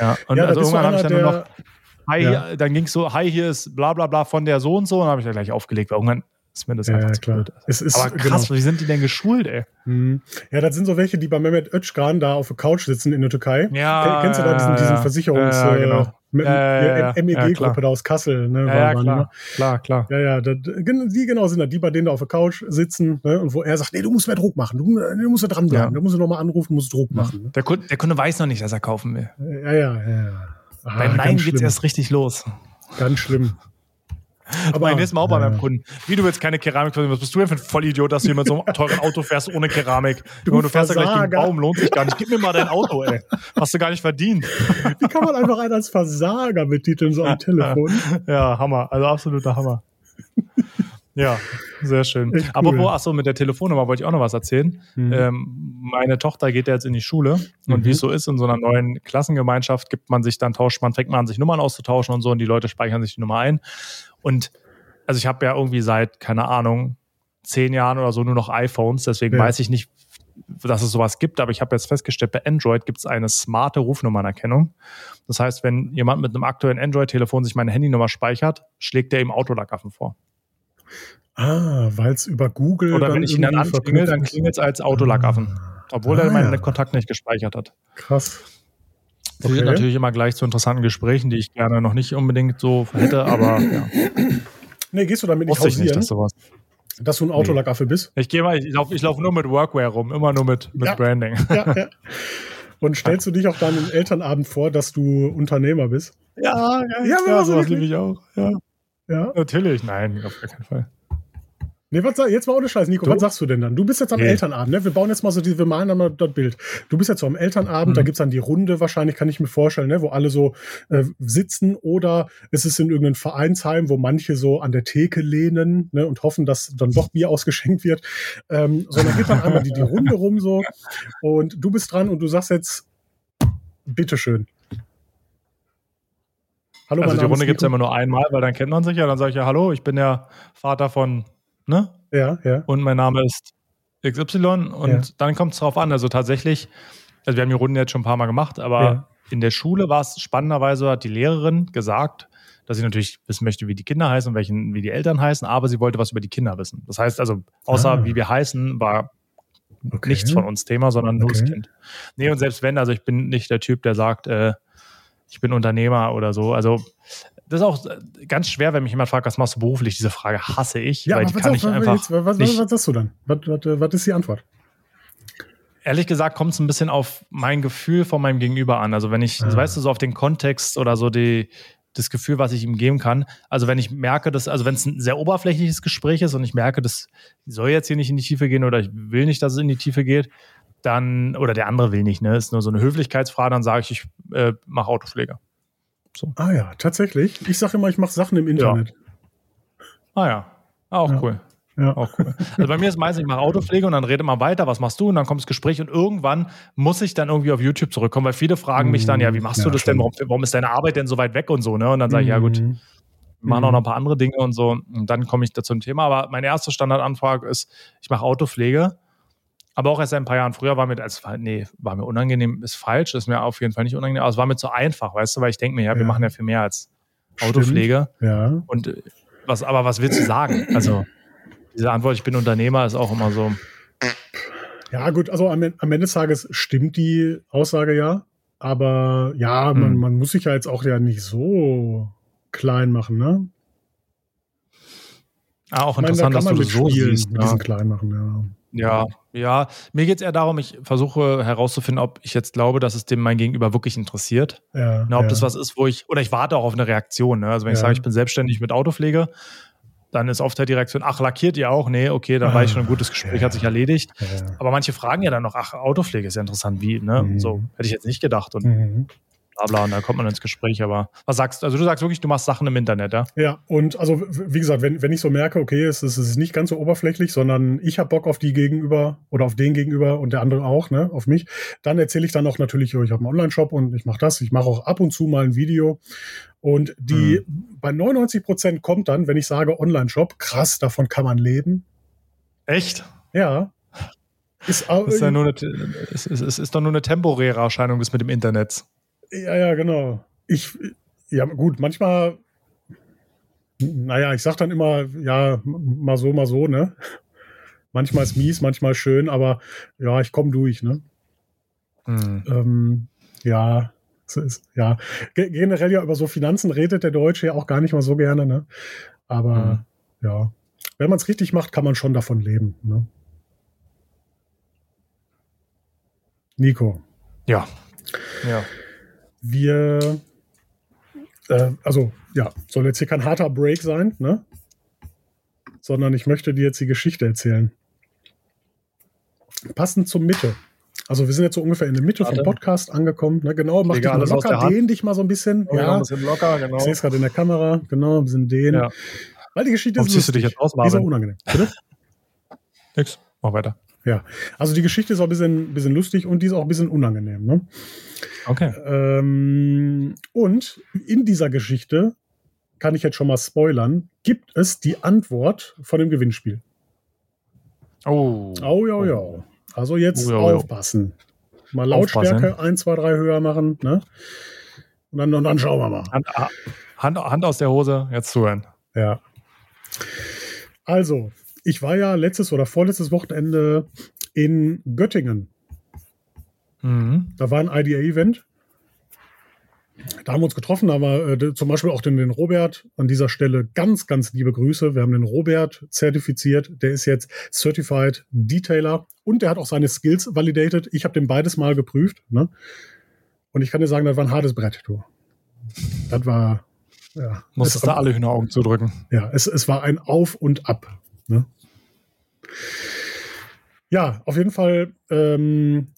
Ja, und ja, also irgendwann habe ich dann nur noch, hi, ja. dann ging es so, hi, hier ist bla bla bla von der so und so, und dann habe ich dann gleich aufgelegt, weil irgendwann ist mir das ja, einfach zu klar. blöd. Es ist, Aber krass, genau. wie sind die denn geschult, ey? Mhm. Ja, das sind so welche, die bei Mehmet Özcan da auf der Couch sitzen in der Türkei. Ja, Kennst du da diesen, diesen Versicherungs... Ja, genau. Äh, MEG-Gruppe da aus Kassel. Ne, ja, klar, ne? klar, klar. Ja, ja, das, die genau sind da, die bei denen da auf der Couch sitzen ne, und wo er sagt, nee, du musst mehr Druck machen, du, du musst da dranbleiben, ja. du musst du nochmal anrufen, musst Druck machen. Ne? Der, Kunde, der Kunde weiß noch nicht, dass er kaufen will. Ja, ja, ja. ja. Ah, Beim Nein geht's erst richtig los. Ganz schlimm. Aber nächstes Mal auch bei meinem Kunden. Wie du willst keine Keramik was bist du denn für ein Vollidiot, dass du hier mit so einem teuren Auto fährst ohne Keramik? Du, du fährst ja gleich gegen einen Baum, lohnt sich gar nicht. Gib mir mal dein Auto, ey. Hast du gar nicht verdient. Wie kann man einfach einen als Versager betiteln, so am Telefon? Ja, Hammer. Also absoluter Hammer. Ja, sehr schön. Cool. Aber wo, achso, mit der Telefonnummer wollte ich auch noch was erzählen. Mhm. Ähm, meine Tochter geht ja jetzt in die Schule und mhm. wie es so ist, in so einer neuen Klassengemeinschaft gibt man sich dann, tauscht man, fängt man an, sich Nummern auszutauschen und so und die Leute speichern sich die Nummer ein. Und also ich habe ja irgendwie seit, keine Ahnung, zehn Jahren oder so nur noch iPhones, deswegen ja. weiß ich nicht, dass es sowas gibt, aber ich habe jetzt festgestellt, bei Android gibt es eine smarte Rufnummernerkennung. Das heißt, wenn jemand mit einem aktuellen Android-Telefon sich meine Handynummer speichert, schlägt der ihm Autolackaffen vor. Ah, weil es über Google. Oder wenn ich ihn dann anklingel, dann klingelt es als Autolackaffen. Ah. Obwohl ah, er meinen ja. Kontakt nicht gespeichert hat. Krass. Das okay. führt natürlich immer gleich zu interessanten Gesprächen, die ich gerne noch nicht unbedingt so hätte, aber ja. Nee, gehst du damit nicht hausieren? Nicht, dass, sowas dass du ein Autolackaffe nee. bist? Ich gehe mal, ich laufe ich lauf nur mit Workwear rum, immer nur mit, mit ja. Branding. Ja, ja. Und stellst du dich auch dann im Elternabend vor, dass du Unternehmer bist? Ja, ja, ja, ja sowas liebe ich auch. Ja. Ja? Natürlich, nein, auf gar keinen Fall. Nee, was, jetzt mal ohne Scheiß, Nico, du? was sagst du denn dann? Du bist jetzt am nee. Elternabend, ne? Wir bauen jetzt mal so, die, wir malen dann mal das Bild. Du bist jetzt so am Elternabend, mhm. da gibt's dann die Runde wahrscheinlich, kann ich mir vorstellen, ne? wo alle so äh, sitzen oder es ist in irgendeinem Vereinsheim, wo manche so an der Theke lehnen ne? und hoffen, dass dann doch Bier ausgeschenkt wird. Ähm, sondern geht dann einmal die, die Runde rum so und du bist dran und du sagst jetzt, bitteschön. Hallo, also die Runde gibt es ja immer nur einmal, weil dann kennt man sich ja. Dann sage ich ja, hallo, ich bin der Vater von, ne? Ja, ja. Und mein Name ist XY. Und ja. dann kommt es drauf an. Also tatsächlich, also wir haben die Runden jetzt schon ein paar Mal gemacht, aber ja. in der Schule war es spannenderweise, hat die Lehrerin gesagt, dass sie natürlich wissen möchte, wie die Kinder heißen und welchen, wie die Eltern heißen, aber sie wollte was über die Kinder wissen. Das heißt also, außer ah. wie wir heißen, war okay. nichts von uns Thema, sondern nur okay. das Kind. Nee, und selbst wenn, also ich bin nicht der Typ, der sagt, äh, ich bin Unternehmer oder so. Also das ist auch ganz schwer, wenn mich jemand fragt, was machst du beruflich? Diese Frage hasse ich, ja, weil die kann auf, ich einfach jetzt, was, nicht, was sagst du dann? Was, was, was ist die Antwort? Ehrlich gesagt kommt es ein bisschen auf mein Gefühl von meinem Gegenüber an. Also wenn ich, ah. weißt du, so auf den Kontext oder so die, das Gefühl, was ich ihm geben kann. Also wenn ich merke, dass, also wenn es ein sehr oberflächliches Gespräch ist und ich merke, das soll jetzt hier nicht in die Tiefe gehen oder ich will nicht, dass es in die Tiefe geht, dann, oder der andere will nicht, ne? Ist nur so eine Höflichkeitsfrage, dann sage ich, ich äh, mache Autopflege. So. Ah ja, tatsächlich. Ich sage immer, ich mache Sachen im Internet. Ja. Ah ja, auch ja. cool. Ja. Auch cool. Also bei mir ist meistens, ich mache Autopflege und dann rede mal weiter, was machst du? Und dann kommt das Gespräch und irgendwann muss ich dann irgendwie auf YouTube zurückkommen, weil viele fragen mich dann, ja, wie machst ja, du das schon. denn? Warum, warum, ist deine Arbeit denn so weit weg und so, ne? Und dann sage ich, ja gut, mhm. machen auch noch ein paar andere Dinge und so. Und dann komme ich da zum Thema. Aber meine erste Standardanfrage ist, ich mache Autopflege aber auch erst ein paar Jahren früher war mir, als, nee, war mir unangenehm, ist falsch, ist mir auf jeden Fall nicht unangenehm, aber es war mir zu einfach, weißt du, weil ich denke mir, ja, wir ja. machen ja viel mehr als Autopflege. Ja. Und äh, was, aber was willst du sagen? Also, diese Antwort, ich bin Unternehmer, ist auch immer so. Ja, gut, also am, am Ende des Tages stimmt die Aussage ja. Aber ja, man, Hm. man muss sich ja jetzt auch ja nicht so klein machen, ne? Ah, auch Ich meine, da interessant, dass man du das so spielen, siehst. mit Ja. diesen klein machen, ja. Ja, ja. Mir geht es eher darum, ich versuche herauszufinden, ob ich jetzt glaube, dass es dem mein Gegenüber wirklich interessiert. ja, Na, ob ja. das was ist, wo ich, oder ich warte auch auf eine Reaktion. Ne? Also wenn ich Ja. sage, ich bin selbstständig mit Autopflege, dann ist oft halt die Reaktion, ach, lackiert ihr auch? Nee, okay, dann war ich schon ein gutes Gespräch, Ja. hat sich erledigt. Aber manche fragen ja dann noch, ach, Autopflege ist ja interessant, wie, ne? Mhm. So, hätte ich jetzt nicht gedacht und Mhm. Bla bla, und da kommt man ins Gespräch. Aber was sagst du? Also du sagst wirklich, du machst Sachen im Internet, ja? Ja, und also wie gesagt, wenn, wenn ich so merke, okay, es, ist- es ist nicht ganz so oberflächlich, sondern ich habe Bock auf die gegenüber oder auf den gegenüber und der andere auch, ne, auf mich, dann erzähle ich dann auch natürlich, ich habe einen Online-Shop und ich mache das, ich mache auch ab und zu mal ein Video. Und die bei 99 Prozent kommt dann, wenn ich sage Online-Shop, krass, davon kann man leben. Echt? Ja. Ist, ist, ja nur eine, es, es, es ist doch nur eine temporäre Erscheinung, das mit dem Internet. Ja, ja, genau. Ich, ja, gut, manchmal, naja, ich sag dann immer, ja, mal so, mal so, ne? Manchmal ist mies, manchmal schön, aber ja, ich komme durch, ne? Hm. Ähm, ja, es ist, ja. Ge- Generell ja über so Finanzen redet der Deutsche ja auch gar nicht mal so gerne, ne? Aber ja, wenn man es richtig macht, kann man schon davon leben, ne? Nico. Ja. Ja. Wir, äh, also ja, soll jetzt hier kein harter Break sein, ne? Sondern ich möchte dir jetzt die Geschichte erzählen. Passend zur Mitte. Also wir sind jetzt so ungefähr in der Mitte Warte. vom Podcast angekommen. Ne? Genau, mach dich Egal, mal alles aus der locker, dehn dich mal so ein bisschen. Ja, ja, ein bisschen locker, genau. ich sehe es gerade in der Kamera. Genau, ein bisschen dehnen. Ja. Weil die Geschichte Warum ist ziehst du dich jetzt aus, Die ist Marvin? unangenehm. Bitte? Nix. Mach weiter. Ja, also die Geschichte ist auch ein bisschen, bisschen lustig und die ist auch ein bisschen unangenehm. Ne? Okay. Ähm, und in dieser Geschichte, kann ich jetzt schon mal spoilern, gibt es die Antwort von dem Gewinnspiel. Oh. Oh, ja, ja. Also jetzt Oh, ja, aufpassen. Mal Lautstärke 1, 2, 3 höher machen. Ne? Und, dann, und dann schauen wir mal. Hand, Hand, Hand aus der Hose, jetzt zuhören. Ja. Also, ich war ja letztes oder vorletztes Wochenende in Göttingen. Mhm. Da war ein IDA-Event. Da haben wir uns getroffen, da haben wir äh, zum Beispiel auch den, den Robert an dieser Stelle ganz, ganz liebe Grüße. Wir haben den Robert zertifiziert. Der ist jetzt Certified Detailer und der hat auch seine Skills validated. Ich habe den beides mal geprüft. Ne? Und ich kann dir sagen, das war ein hartes Brett, du. Das war, ja. Musstest es, da alle Hühneraugen zudrücken. ja, es, es war ein Auf und Ab. Ne? Ja, auf jeden Fall ähm,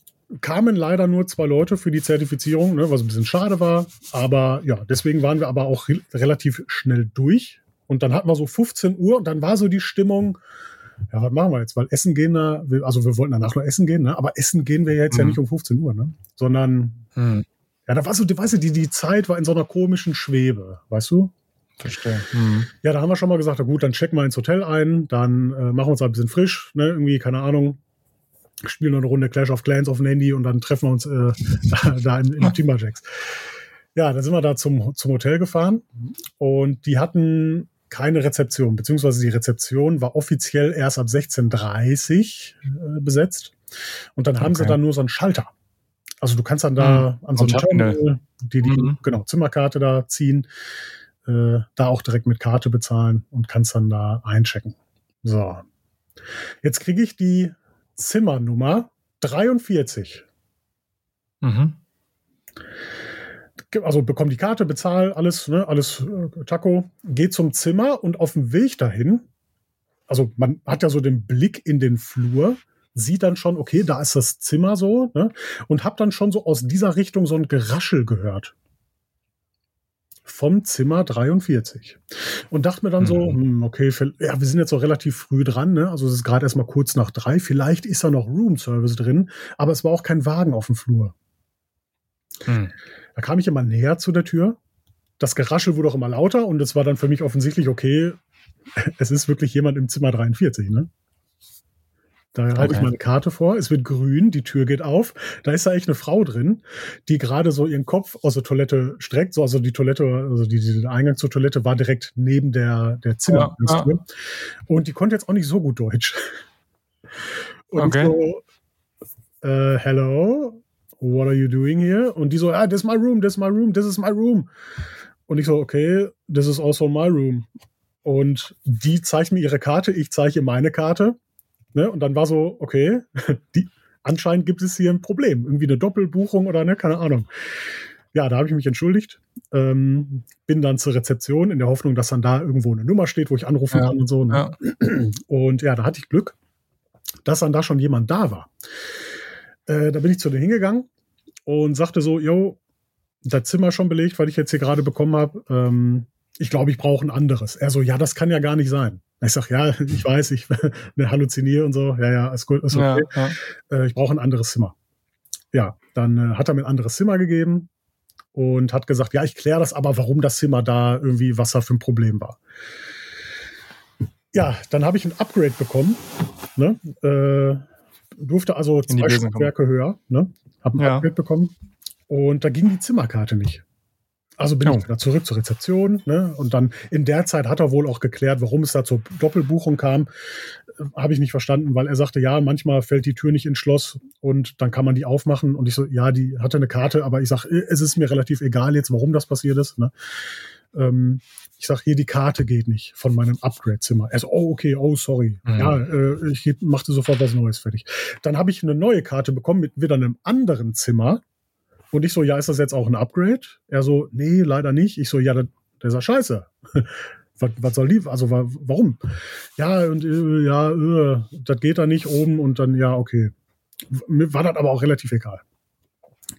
kamen leider nur zwei Leute für die Zertifizierung, ne, was ein bisschen schade war. Aber ja, deswegen waren wir aber auch re relativ schnell durch. Und dann hatten wir so 15 Uhr und dann war so die Stimmung, ja, was machen wir jetzt? Weil Essen gehen da, also wir wollten danach noch essen gehen, ne? aber Essen gehen wir jetzt ja Mhm. nicht um 15 Uhr, ne? sondern Hm. ja, da war so, weißt du, die, die Zeit war in so einer komischen Schwebe, weißt du? Verstehe. Hm. Ja, da haben wir schon mal gesagt, na gut, dann checken wir ins Hotel ein, dann äh, machen wir uns ein bisschen frisch, ne, irgendwie, keine Ahnung, spielen noch eine Runde Clash of Clans auf dem Handy und dann treffen wir uns äh, da in, in Timberjacks. Ja, dann sind wir da zum, zum Hotel gefahren und die hatten keine Rezeption, beziehungsweise die Rezeption war offiziell erst ab 16.30 äh, besetzt und dann haben sie Okay. dann nur so einen Schalter. Also du kannst dann da an so einem Terminal. Terminal die, die Mhm. genau, Zimmerkarte da ziehen, äh, da auch direkt mit Karte bezahlen und kannst dann da einchecken. So. Jetzt kriege ich die Zimmernummer 43. Mhm. Also bekomme die Karte, bezahle alles, ne, alles äh, Taco, gehe zum Zimmer und auf dem Weg dahin, also man hat ja so den Blick in den Flur, sieht dann schon, okay, da ist das Zimmer so, ne, und habe dann schon so aus dieser Richtung so ein Geraschel gehört. Vom Zimmer 43. Und dachte mir dann so, Mhm. hm, okay, ja, wir sind jetzt so relativ früh dran, ne? Also es ist gerade erst mal kurz nach drei. Vielleicht ist da noch Room-Service drin, aber es war auch kein Wagen auf dem Flur. Hm. Da kam ich immer näher zu der Tür. Das Geraschel wurde auch immer lauter und es war dann für mich offensichtlich, okay, es ist wirklich jemand im Zimmer 43, ne? Da halte ich Okay. meine Karte vor, es wird grün, die Tür geht auf. Da ist da echt eine Frau drin, die gerade so ihren Kopf aus der Toilette streckt. So, also die Toilette, also die, die, der Eingang zur Toilette war direkt neben der, der Zimmertür. Und die konnte jetzt auch nicht so gut Deutsch. Und Okay. so, äh, hello. what are you doing here? Und die so, ah, this is my room, this is my room, this is my room. Und ich so, okay, this is also my room. Und die zeigt mir ihre Karte, ich zeige meine Karte. Ne? Und dann war so, okay, die, anscheinend gibt es hier ein Problem. Irgendwie eine Doppelbuchung oder ne, keine Ahnung. Ja, da habe ich mich entschuldigt. Ähm, bin dann zur Rezeption in der Hoffnung, dass dann da irgendwo eine Nummer steht, wo ich anrufen ja, kann und so. Ne? Ja. Und ja, da hatte ich Glück, dass dann da schon jemand da war. Äh, da bin ich zu denen hingegangen und sagte so, yo, das Zimmer schon belegt, weil ich jetzt hier gerade bekommen habe. Ähm, ich glaube, ich brauche ein anderes. Er so, ja, das kann ja gar nicht sein. Ich sag, ja, ich weiß, ich ne, halluziniere und so. Ja, ja, ist gut, ist okay. Ja, ja. Äh, ich brauche ein anderes Zimmer. Ja, dann äh, hat er mir ein anderes Zimmer gegeben und hat gesagt, ja, ich kläre das aber, warum das Zimmer da irgendwie, was da für ein Problem war. Ja, dann habe ich ein Upgrade bekommen. Ne? Äh, durfte also zwei Stockwerke höher. Ne? Habe ein ja. Upgrade bekommen. Und da ging die Zimmerkarte nicht. Also bin oh. ich wieder zurück zur Rezeption. Ne? Und dann in der Zeit hat er wohl auch geklärt, warum es da zur Doppelbuchung kam. Äh, Habe ich nicht verstanden, weil er sagte, ja, manchmal fällt die Tür nicht ins Schloss und dann kann man die aufmachen. Und ich so, ja, die hatte eine Karte, aber ich sage, es ist mir relativ egal jetzt, warum das passiert ist. Ne? Ähm, ich sage, hier, die Karte geht nicht von meinem Upgrade-Zimmer. Er so, oh, okay, oh, sorry. Mhm. Ja, äh, ich machte sofort was Neues fertig. Dann habe ich eine neue Karte bekommen mit wieder einem anderen Zimmer und ich so, ja, ist das jetzt auch ein Upgrade? Er so, nee, leider nicht. Ich so, ja, das, das ist ja scheiße. was, was soll die? Also warum? Ja, und äh, ja, äh, das geht da nicht oben und dann, ja, okay. Mir war das aber auch relativ egal.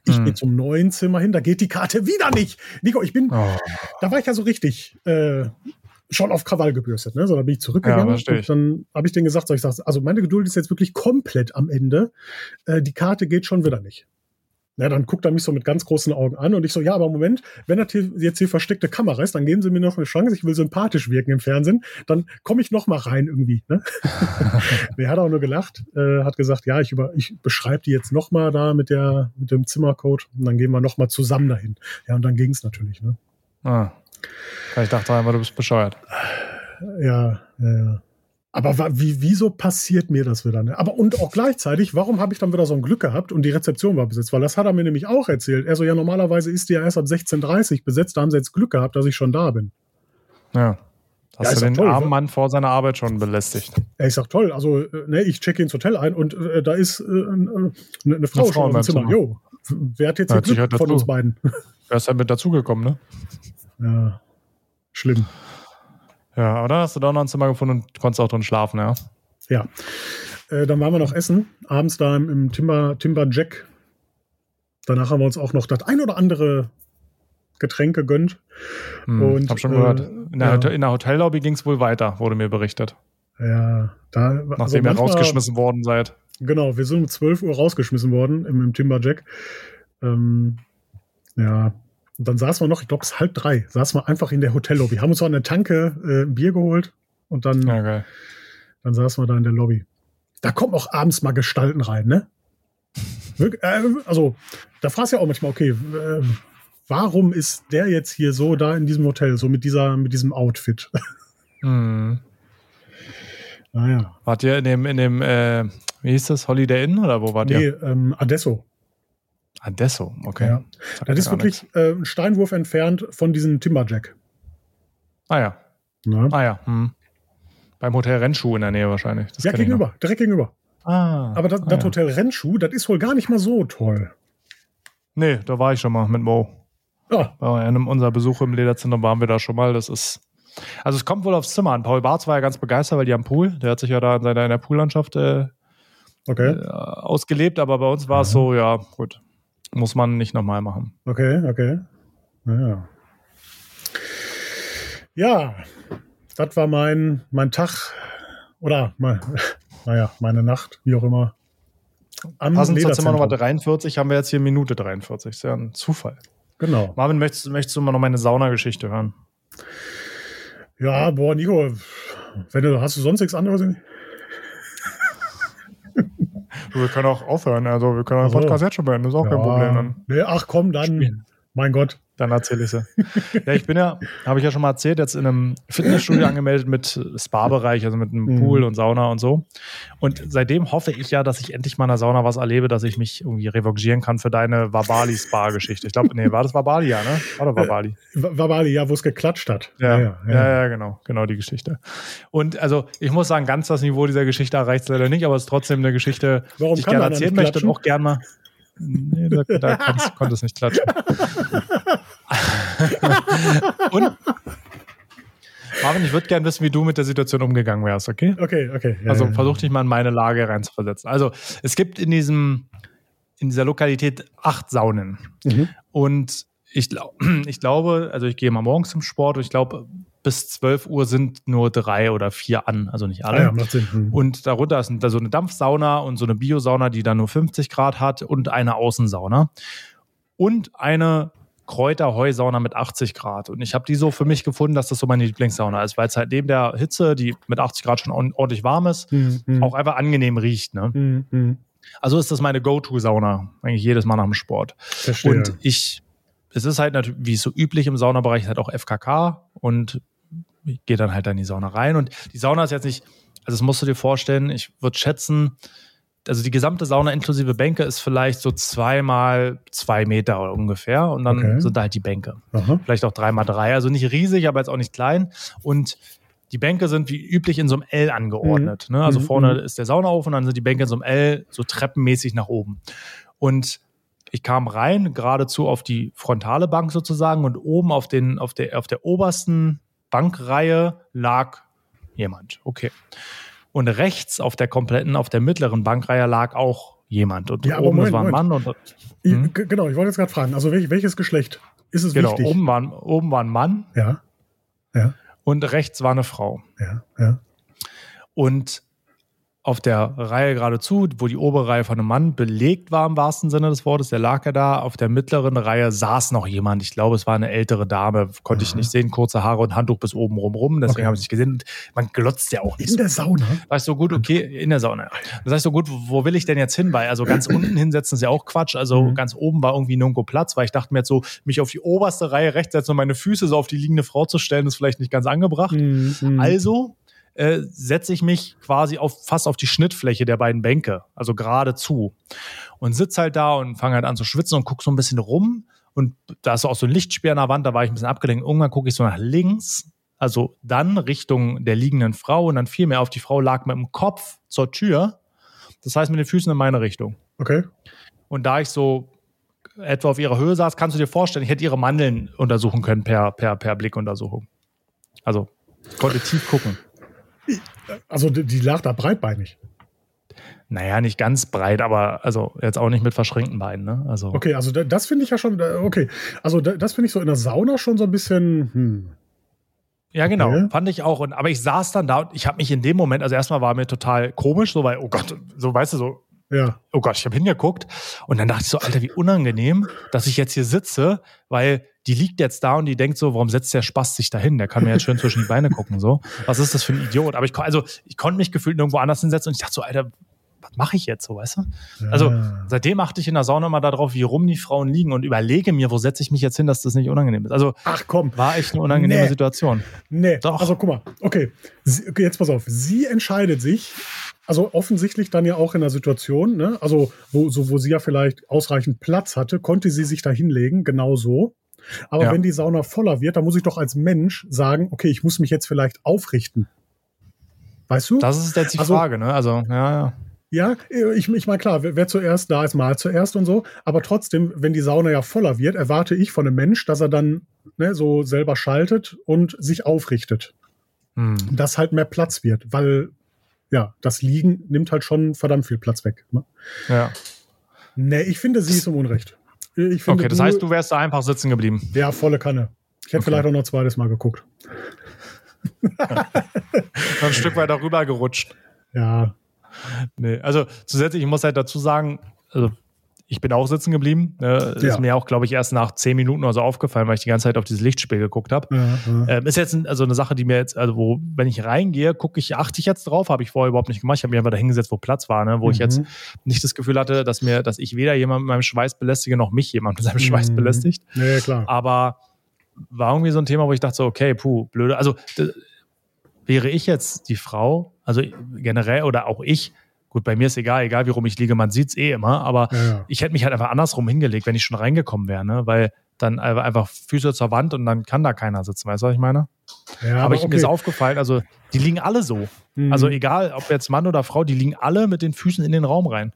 Ich hm. gehe zum neuen Zimmer hin, da geht die Karte wieder nicht. Nico, ich bin, oh. da war ich ja so richtig äh, schon auf Krawall gebürstet. Ne? So, da bin ich zurückgegangen ja, und dann habe ich denen gesagt, so, ich sag, also meine Geduld ist jetzt wirklich komplett am Ende. Äh, die Karte geht schon wieder nicht. Ja, dann guckt er mich so mit ganz großen Augen an und ich so, ja, aber Moment, wenn das hier jetzt hier versteckte Kamera ist, dann geben Sie mir noch eine Chance, ich will sympathisch wirken im Fernsehen, dann komme ich noch mal rein irgendwie. Ne? Der hat auch nur gelacht, äh, hat gesagt, ja, ich, über, ich beschreibe die jetzt noch mal da mit, der, mit dem Zimmercode und dann gehen wir noch mal zusammen dahin. Ja, und dann ging es natürlich. Ne? Ah. Ich dachte einfach, du bist bescheuert. Ja, ja, ja. Aber wie, wieso passiert mir das wieder? Ne? Aber und auch gleichzeitig, warum habe ich dann wieder so ein Glück gehabt und die Rezeption war besetzt? Weil das hat er mir nämlich auch erzählt. Er so, ja, normalerweise ist die ja erst ab 16.30 besetzt, da haben sie jetzt Glück gehabt, dass ich schon da bin. Ja. Hast ja, du den toll, armen Mann vor seiner Arbeit schon belästigt? Ja, ich sag toll, also äh, ne, ich checke ins Hotel ein und äh, da ist äh, eine, eine Frau, eine schon im Zimmer. Zimmer. Jo, wer hat jetzt ja, Glück von uns beiden? Wer ist halt mit dazugekommen, ne? Ja, schlimm. Ja, aber dann hast du da noch ein Zimmer gefunden und konntest auch drin schlafen, ja. Ja. Äh, dann waren wir noch essen, abends da im, im Timber, Jack. Danach haben wir uns auch noch das ein oder andere Getränk gegönnt. Hm, und, hab schon äh, gehört. In der, ja. in der Hotellobby ging es wohl weiter, wurde mir berichtet. Ja, da. Nachdem also ihr rausgeschmissen worden seid. Genau, wir sind um 12 Uhr rausgeschmissen worden im, im Timberjack. Ähm, ja, und dann saßen wir noch, ich glaube, es ist halb drei, saßen wir einfach in der Hotellobby, haben uns auch eine Tanke äh, ein Bier geholt und dann, ja, dann saßen wir da in der Lobby. Da kommen auch abends mal Gestalten rein, ne? Äh, also, da fragst du ja auch manchmal, okay, äh, warum ist der jetzt hier so da in diesem Hotel, so mit dieser, mit diesem Outfit? Hm. Naja. Wart ihr in dem, in dem, äh, wie hieß das, Holiday Inn oder wo wart ihr? Nee, ähm, Adesso. Adesso, okay. Ja. Das ist wirklich äh, ein Steinwurf entfernt von diesem Timberjack. Ah ja. Na? Ah ja. Hm. Beim Hotel Rennschuh in der Nähe wahrscheinlich. Das ja, gegenüber, direkt gegenüber. Ah. Aber das, ah, das ja. Hotel Rennschuh, das ist wohl gar nicht mal so toll. Nee, da war ich schon mal mit Mo. Ja. Bei einem unserer Besuche im Lederzentrum waren wir da schon mal. Das ist. Also es kommt wohl aufs Zimmer an. Paul Barth war ja ganz begeistert, weil die haben Pool. Der hat sich ja da in seiner in der Poollandschaft äh, okay. äh, ausgelebt, aber bei uns war es so, ja, gut. Muss man nicht nochmal machen. Okay, okay. Naja. Ja, das war mein, mein Tag oder mein, naja, meine Nacht, wie auch immer. Am Passend zur Zimmer Nummer 43 haben wir jetzt hier Minute 43. Ist ja ein Zufall. Genau. Marvin, möchtest, möchtest du mal noch meine Saunageschichte hören? Ja, boah, Nico, wenn du, hast du sonst nichts anderes? Wir können auch aufhören. Also wir können den Podcast jetzt schon beenden. Das ist auch ja. kein Problem. Dann. Nee, ach komm, dann. Spielen. Mein Gott. Dann erzähle ich sie. Ja, ich bin ja, habe ich ja schon mal erzählt, jetzt in einem Fitnessstudio angemeldet mit Spa-Bereich, also mit einem mhm. Pool und Sauna und so. Und seitdem hoffe ich ja, dass ich endlich mal in der Sauna was erlebe, dass ich mich irgendwie revanchieren kann für deine Wabali-Spa-Geschichte. Ich glaube, nee, war das Wabali, ja, ne? War doch Wabali. Äh, Wabali, ja, wo es geklatscht hat. Ja ja, ja, ja, ja, genau, genau die Geschichte. Und also, ich muss sagen, ganz das Niveau dieser Geschichte erreicht es leider nicht, aber es ist trotzdem eine Geschichte, Warum die ich gerne erzählen möchte und auch gerne mal. Nee, da, da konnte es nicht klatschen. Und Marvin, ich würde gerne wissen, wie du mit der Situation umgegangen wärst, okay? Okay, okay. Ja, also versuch dich mal in meine Lage reinzuversetzen. Also es gibt in diesem, in dieser Lokalität acht Saunen. Mhm. Und ich, glaub, ich glaube, also ich gehe mal morgens zum Sport und ich glaube, bis 12 Uhr sind nur drei oder vier an, also nicht alle. Ah ja, macht Sinn. Mhm. Und darunter ist da so eine Dampfsauna und so eine Biosauna, die dann nur 50 Grad hat und eine Außensauna. Und eine Kräuterheusauna mit 80 Grad. Und ich habe die so für mich gefunden, dass das so meine Lieblingssauna ist, weil es halt neben der Hitze, die mit 80 Grad schon ordentlich warm ist, mhm. auch einfach angenehm riecht. Ne? Mhm. Also ist das meine Go-To-Sauna, eigentlich jedes Mal nach dem Sport. Verstehe. Und ich, es ist halt natürlich, wie es so üblich im Saunabereich, halt auch FKK und ich gehe dann halt in die Sauna rein. Und die Sauna ist jetzt nicht, also das musst du dir vorstellen, ich würde schätzen, also die gesamte Sauna inklusive Bänke ist vielleicht so zweimal zwei Meter ungefähr und dann okay. sind da halt die Bänke. Aha. Vielleicht auch dreimal drei. Also nicht riesig, aber jetzt auch nicht klein. Und die Bänke sind wie üblich in so einem L angeordnet. Mhm. Ne? Also mhm. vorne mhm. ist der Saunaofen und dann sind die Bänke in so einem L so treppenmäßig nach oben. Und ich kam rein, geradezu auf die frontale Bank sozusagen und oben auf, den, auf, der, auf der obersten Bankreihe lag jemand. Okay. Und rechts auf der kompletten, auf der mittleren Bankreihe lag auch jemand. Und ja, oben Moment, war ein Mann. Und, hm? Genau, ich wollte jetzt gerade fragen, also welches Geschlecht ist es genau, wichtig? Oben war, oben war ein Mann. Ja. ja. Und rechts war eine Frau. Ja, ja. Und auf der Reihe geradezu, wo die obere Reihe von einem Mann belegt war im wahrsten Sinne des Wortes, der lag ja da. Auf der mittleren Reihe saß noch jemand. Ich glaube, es war eine ältere Dame, konnte ich nicht sehen, kurze Haare und Handtuch bis oben rum rum. Deswegen okay. habe ich nicht gesehen. Man glotzt ja auch nicht. In der Sauna? Weißt du, gut, okay, in der Sauna. Das heißt so gut, wo will ich denn jetzt hin? Weil also ganz unten hinsetzen ist ja auch Quatsch. Also mhm. ganz oben war irgendwie nirgendwo Platz, weil ich dachte mir jetzt so, mich auf die oberste Reihe rechts setzen und meine Füße so auf die liegende Frau zu stellen, ist vielleicht nicht ganz angebracht. Mhm. Also äh, setze ich mich quasi auf, fast auf die Schnittfläche der beiden Bänke, also gerade zu. Und sitze halt da und fange halt an zu schwitzen und gucke so ein bisschen rum. Und da ist auch so ein Lichtspiel an der Wand, da war ich ein bisschen abgelenkt. Irgendwann gucke ich so nach links, also dann Richtung der liegenden Frau und dann fiel mir auf, die Frau lag mit dem Kopf zur Tür. Das heißt mit den Füßen in meine Richtung. Okay. Und da ich so etwa auf ihrer Höhe saß, kannst du dir vorstellen, ich hätte ihre Mandeln untersuchen können per, per, per Blickuntersuchung. Also, ich konnte tief gucken. Also die, die lag da breitbeinig. Naja, nicht ganz breit, aber also jetzt auch nicht mit verschränkten Beinen. Ne? Also okay, also das finde ich ja schon, okay. Also das finde ich so in der Sauna schon so ein bisschen. Hm. Ja, genau, okay. fand ich auch. Und, aber ich saß dann da und ich habe mich in dem Moment, also erstmal war mir total komisch, so weil, oh Gott, so weißt du, so, ja. oh Gott, ich habe hingeguckt und dann dachte ich so, Alter, wie unangenehm, dass ich jetzt hier sitze, weil die liegt jetzt da und die denkt so, warum setzt der Spaß sich dahin? Der kann mir jetzt schön zwischen die Beine gucken, so. Was ist das für ein Idiot? Aber ich, also, ich konnte mich gefühlt nirgendwo anders hinsetzen und ich dachte so, Alter, was mache ich jetzt so, weißt du? Ja. Also, seitdem achte ich in der Sauna immer darauf, wie rum die Frauen liegen und überlege mir, wo setze ich mich jetzt hin, dass das nicht unangenehm ist. Also, ach komm. War echt eine unangenehme nee. Situation. Nee. Doch. Also, guck mal. Okay. Sie, jetzt pass auf. Sie entscheidet sich, also offensichtlich dann ja auch in der Situation, ne? also wo, so, wo sie ja vielleicht ausreichend Platz hatte, konnte sie sich da hinlegen, genau so. Aber ja. wenn die Sauna voller wird, dann muss ich doch als Mensch sagen, okay, ich muss mich jetzt vielleicht aufrichten. Weißt du? Das ist jetzt die also, Frage, ne? Also, ja, ja. Ja, ich, ich meine, klar, wer, zuerst da ist, mal zuerst und so. Aber trotzdem, wenn die Sauna ja voller wird, erwarte ich von einem Mensch, dass er dann ne, so selber schaltet und sich aufrichtet. Hm. Dass halt mehr Platz wird, weil ja, das Liegen nimmt halt schon verdammt viel Platz weg. Ne? Ja. Nee, ich finde, sie ist im Unrecht. Ich finde, okay, das du, heißt, du wärst da einfach sitzen geblieben. Ja, volle Kanne. Ich hätte okay. vielleicht auch noch zweites Mal geguckt. ein Stück weiter rüber gerutscht. Ja. Nee, also zusätzlich, ich muss halt dazu sagen, also ich bin auch sitzen geblieben. Äh, ja. Ist mir auch, glaube ich, erst nach zehn Minuten oder so aufgefallen, weil ich die ganze Zeit auf dieses Lichtspiel geguckt habe. Ja. ähm, ist jetzt also eine Sache, die mir jetzt, also wo, wenn ich reingehe, gucke ich, achte ich jetzt drauf, habe ich vorher überhaupt nicht gemacht. Ich habe mich einfach da hingesetzt, wo Platz war, ne? wo mhm. ich jetzt nicht das Gefühl hatte, dass mir, dass ich weder jemand mit meinem Schweiß belästige, noch mich jemand mit seinem mhm. Schweiß belästigt. Ja, klar. Aber war irgendwie so ein Thema, wo ich dachte, so, okay, puh, blöde. Also wäre ich jetzt die Frau, also generell oder auch ich, Gut, bei mir ist egal, egal wie rum ich liege, man sieht es eh immer, aber ja. ich hätte mich halt einfach andersrum hingelegt, wenn ich schon reingekommen wäre, ne? weil dann einfach Füße zur Wand und dann kann da keiner sitzen, weißt du, was ich meine? Ja, aber, aber ich, okay. mir ist aufgefallen, also die liegen alle so. Mhm. Also egal, ob jetzt Mann oder Frau, die liegen alle mit den Füßen in den Raum rein.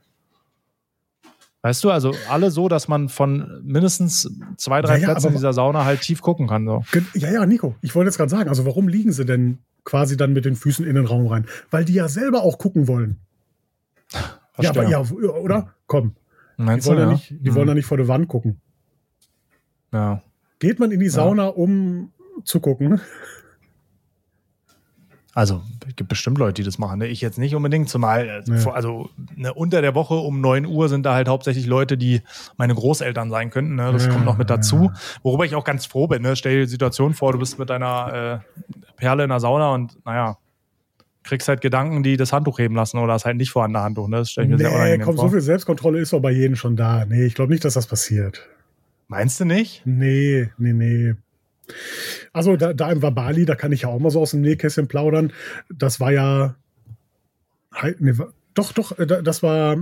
Weißt du, also alle so, dass man von mindestens zwei, drei ja, Plätzen in dieser Sauna halt tief gucken kann. So. Ja, ja, Nico, ich wollte jetzt gerade sagen, also warum liegen sie denn quasi dann mit den Füßen in den Raum rein? Weil die ja selber auch gucken wollen. Ja, aber, ja, oder? Komm. Meinst die wollen, du, ja? nicht, die hm. wollen ja nicht vor der Wand gucken. Ja. Geht man in die Sauna, ja. um zu gucken? Also, es gibt bestimmt Leute, die das machen. Ne? Ich jetzt nicht unbedingt, zumal, äh, nee. also ne, unter der Woche um 9 Uhr sind da halt hauptsächlich Leute, die meine Großeltern sein könnten. Ne? Das ja, kommt noch mit dazu. Ja. Worüber ich auch ganz froh bin. Ne? Stell dir die Situation vor, du bist mit deiner äh, Perle in der Sauna und naja, kriegst halt Gedanken, die das Handtuch heben lassen oder ist halt nicht vorhandene Handtuch. Ne? Das stelle ich mir nee, sehr unangenehm komm, vor. so viel Selbstkontrolle ist doch bei jedem schon da. Nee, ich glaube nicht, dass das passiert. Meinst du nicht? Nee, nee, nee. Also da, da im Wabali, da kann ich ja auch mal so aus dem Nähkästchen plaudern. Das war ja. Nee, doch, doch, äh, das war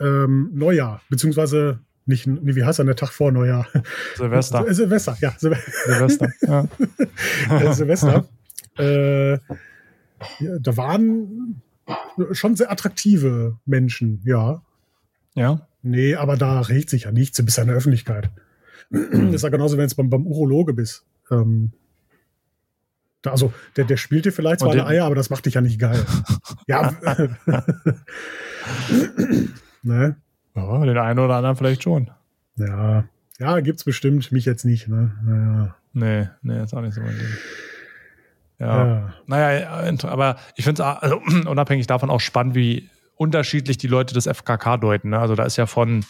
ähm, Neujahr, beziehungsweise nicht, nee, wie heißt er, der Tag vor Neujahr? Silvester. Silvester, ja. Silvester, ja. Silvester. äh, ja, da waren schon sehr attraktive Menschen, ja. Ja. Nee, aber da regt sich ja nichts, du bist ja in der Öffentlichkeit. das ist ja genauso, wenn du beim, beim Urologe bist. Ähm, da, also, der, der spielt dir vielleicht zwar eine Eier, aber das macht dich ja nicht geil. ja. ne? Ja, den einen oder anderen vielleicht schon. Ja. Ja, gibt's bestimmt, mich jetzt nicht, ne? Naja. Nee, nee, ist auch nicht so mein Ding. Ja. ja. Naja, aber ich finde es also, unabhängig davon auch spannend, wie unterschiedlich die Leute das FKK deuten. Ne? Also da ist ja von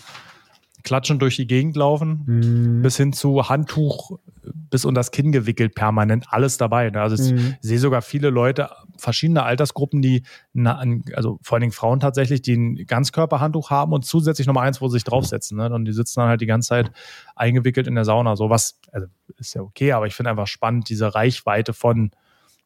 Klatschen durch die Gegend laufen mhm. bis hin zu Handtuch bis unter das Kinn gewickelt permanent alles dabei. Ne? Also mhm. ich sehe sogar viele Leute, verschiedene Altersgruppen, die, also vor allen Dingen Frauen tatsächlich, die ein Ganzkörperhandtuch haben und zusätzlich nochmal eins, wo sie sich draufsetzen. Ne? Und die sitzen dann halt die ganze Zeit eingewickelt in der Sauna. So was, also ist ja okay, aber ich finde einfach spannend, diese Reichweite von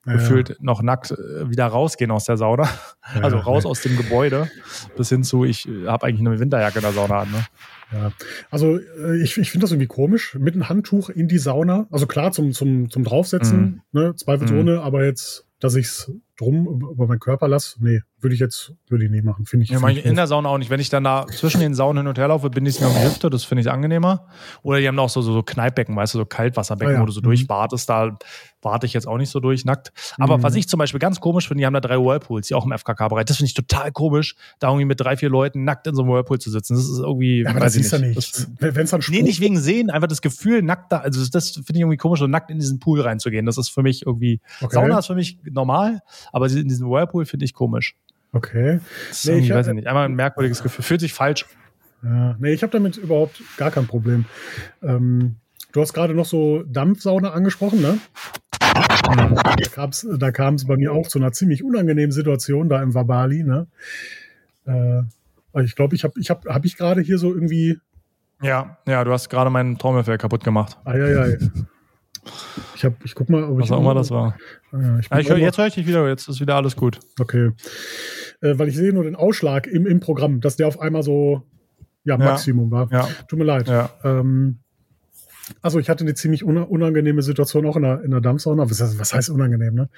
ja, gefühlt noch nackt äh, wieder rausgehen aus der Sauna. Ja, also raus aus dem Gebäude bis hin zu, ich äh, habe eigentlich eine Winterjacke in der Sauna an. Ne? Ja, also äh, ich, ich finde das irgendwie komisch, mit einem Handtuch in die Sauna. Also klar zum, zum, zum Draufsetzen, mhm. ne, zweifelsohne, mhm. aber jetzt, dass ich es drum über meinen Körper lasse, nee, würde ich jetzt, würde ich nicht machen, finde ich. Ja, find ich in der Sauna auch nicht. Wenn ich dann da zwischen den Saunen hin und her laufe, bin ich mir um die Hüfte, das finde ich angenehmer. Oder die haben auch so, so, so Kneippbecken, weißt du, so Kaltwasserbecken, ah, ja. wo du so mhm. durchwartest, da warte ich jetzt auch nicht so durch, nackt. Aber mhm. was ich zum Beispiel ganz komisch finde, die haben da drei Whirlpools, die auch im FKK-Bereich. Das finde ich total komisch, da irgendwie mit drei, vier Leuten nackt in so einem Whirlpool zu sitzen. Das ist irgendwie. Ja, aber das ist ja nichts. Wenn es dann Nee, nicht wegen Sehen, einfach das Gefühl, nackt da, also das finde ich irgendwie komisch, so nackt in diesen Pool reinzugehen. Das ist für mich irgendwie. Okay. Sauna ist für mich normal, aber in diesem Whirlpool finde ich komisch. Okay. Nee, ich weiß ja nicht. Einmal ein merkwürdiges Gefühl. Fühlt sich falsch. Ja, nee, ich habe damit überhaupt gar kein Problem. Ähm, du hast gerade noch so Dampfsauna angesprochen, ne? Da kam es bei mir auch zu einer ziemlich unangenehmen Situation da im Wabali, ne? Äh, ich glaube, ich habe ich hab, hab ich gerade hier so irgendwie. Ja, ja, du hast gerade meinen Trommelfell kaputt gemacht. Ah, ja, ja. Ich, hab, ich guck mal, ob Was ich. Was auch immer das war. Ja, ich ja, ich hör, jetzt höre ich dich wieder, jetzt ist wieder alles gut. Okay. Äh, weil ich sehe nur den Ausschlag im, im Programm, dass der auf einmal so ja, Maximum war. Tut mir leid. Ähm, also ich hatte eine ziemlich unangenehme Situation auch in der, in der Dampfsauna. Was, was heißt unangenehm, ne?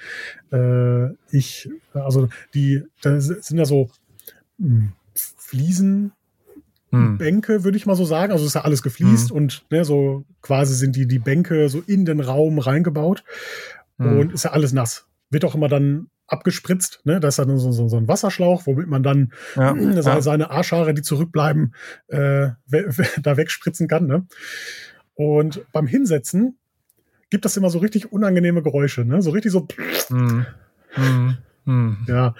Äh, ich, also die, da sind ja so mh, hm, Fliesen, hm. Bänke, würde ich mal so sagen. Also ist ja alles gefliest hm. und ne, so quasi sind die, die Bänke so in den Raum reingebaut hm. und ist ja alles nass. Wird auch immer dann abgespritzt. Ne? Da ist dann so, so, so ein Wasserschlauch, womit man dann ja, seine, seine Arschhaare, die zurückbleiben, äh, da wegspritzen kann. Ne? Und beim Hinsetzen gibt das immer so richtig unangenehme Geräusche. Ne? So richtig so. Mm. Mm. Mm. Ja,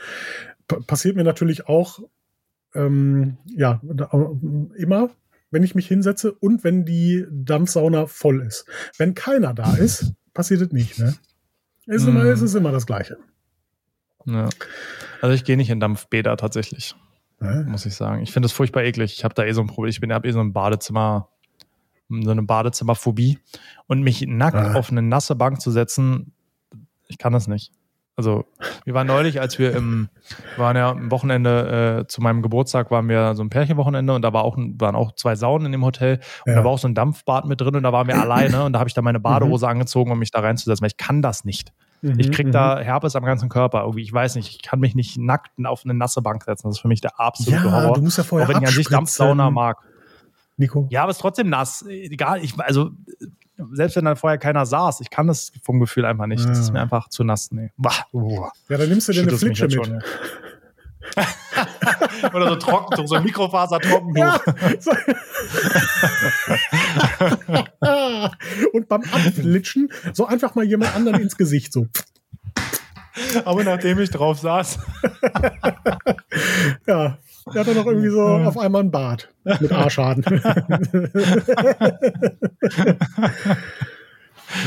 passiert mir natürlich auch ähm, ja, immer. wenn ich mich hinsetze und wenn die Dampfsauna voll ist. Wenn keiner da ist, passiert es nicht. Ne? Es, ist immer, es ist immer das Gleiche. Ja. Also ich gehe nicht in Dampfbäder tatsächlich. Äh? Muss ich sagen. Ich finde das furchtbar eklig. Ich habe da eh so ein Problem. Ich bin habe eh so ein Badezimmer, so eine Badezimmerphobie. Und mich nackt ah. auf eine nasse Bank zu setzen, ich kann das nicht. Also, wir waren neulich, als wir im, waren ja am Wochenende äh, zu meinem Geburtstag, waren wir so ein Pärchenwochenende und da war auch, waren auch zwei Saunen in dem Hotel und ja. da war auch so ein Dampfbad mit drin und da waren wir alleine und da habe ich da meine Badehose mhm. angezogen, um mich da reinzusetzen, weil ich kann das nicht. Mhm, ich krieg da mhm. Herpes am ganzen Körper. Irgendwie, ich weiß nicht, ich kann mich nicht nackt auf eine nasse Bank setzen. Das ist für mich der absolute ja, Horror. Du musst ja vorher Auch wenn ich an sich Dampfsauna mag. Nico? Ja, aber es ist trotzdem nass. Egal, ich, also selbst wenn dann vorher keiner saß, ich kann das vom Gefühl einfach nicht. Das ist mir einfach zu nass. Nee. Oh. Ja, dann nimmst du dir eine Flitsche mit. Schon, ja. Oder so Trockentuch, so ein Mikrofaser-Trockentuch. Ja. Und beim Abflitschen so einfach mal jemand anderen ins Gesicht so. Aber nachdem ich drauf saß. ja, der hat dann noch irgendwie so auf einmal ein Bart mit Arschschaden.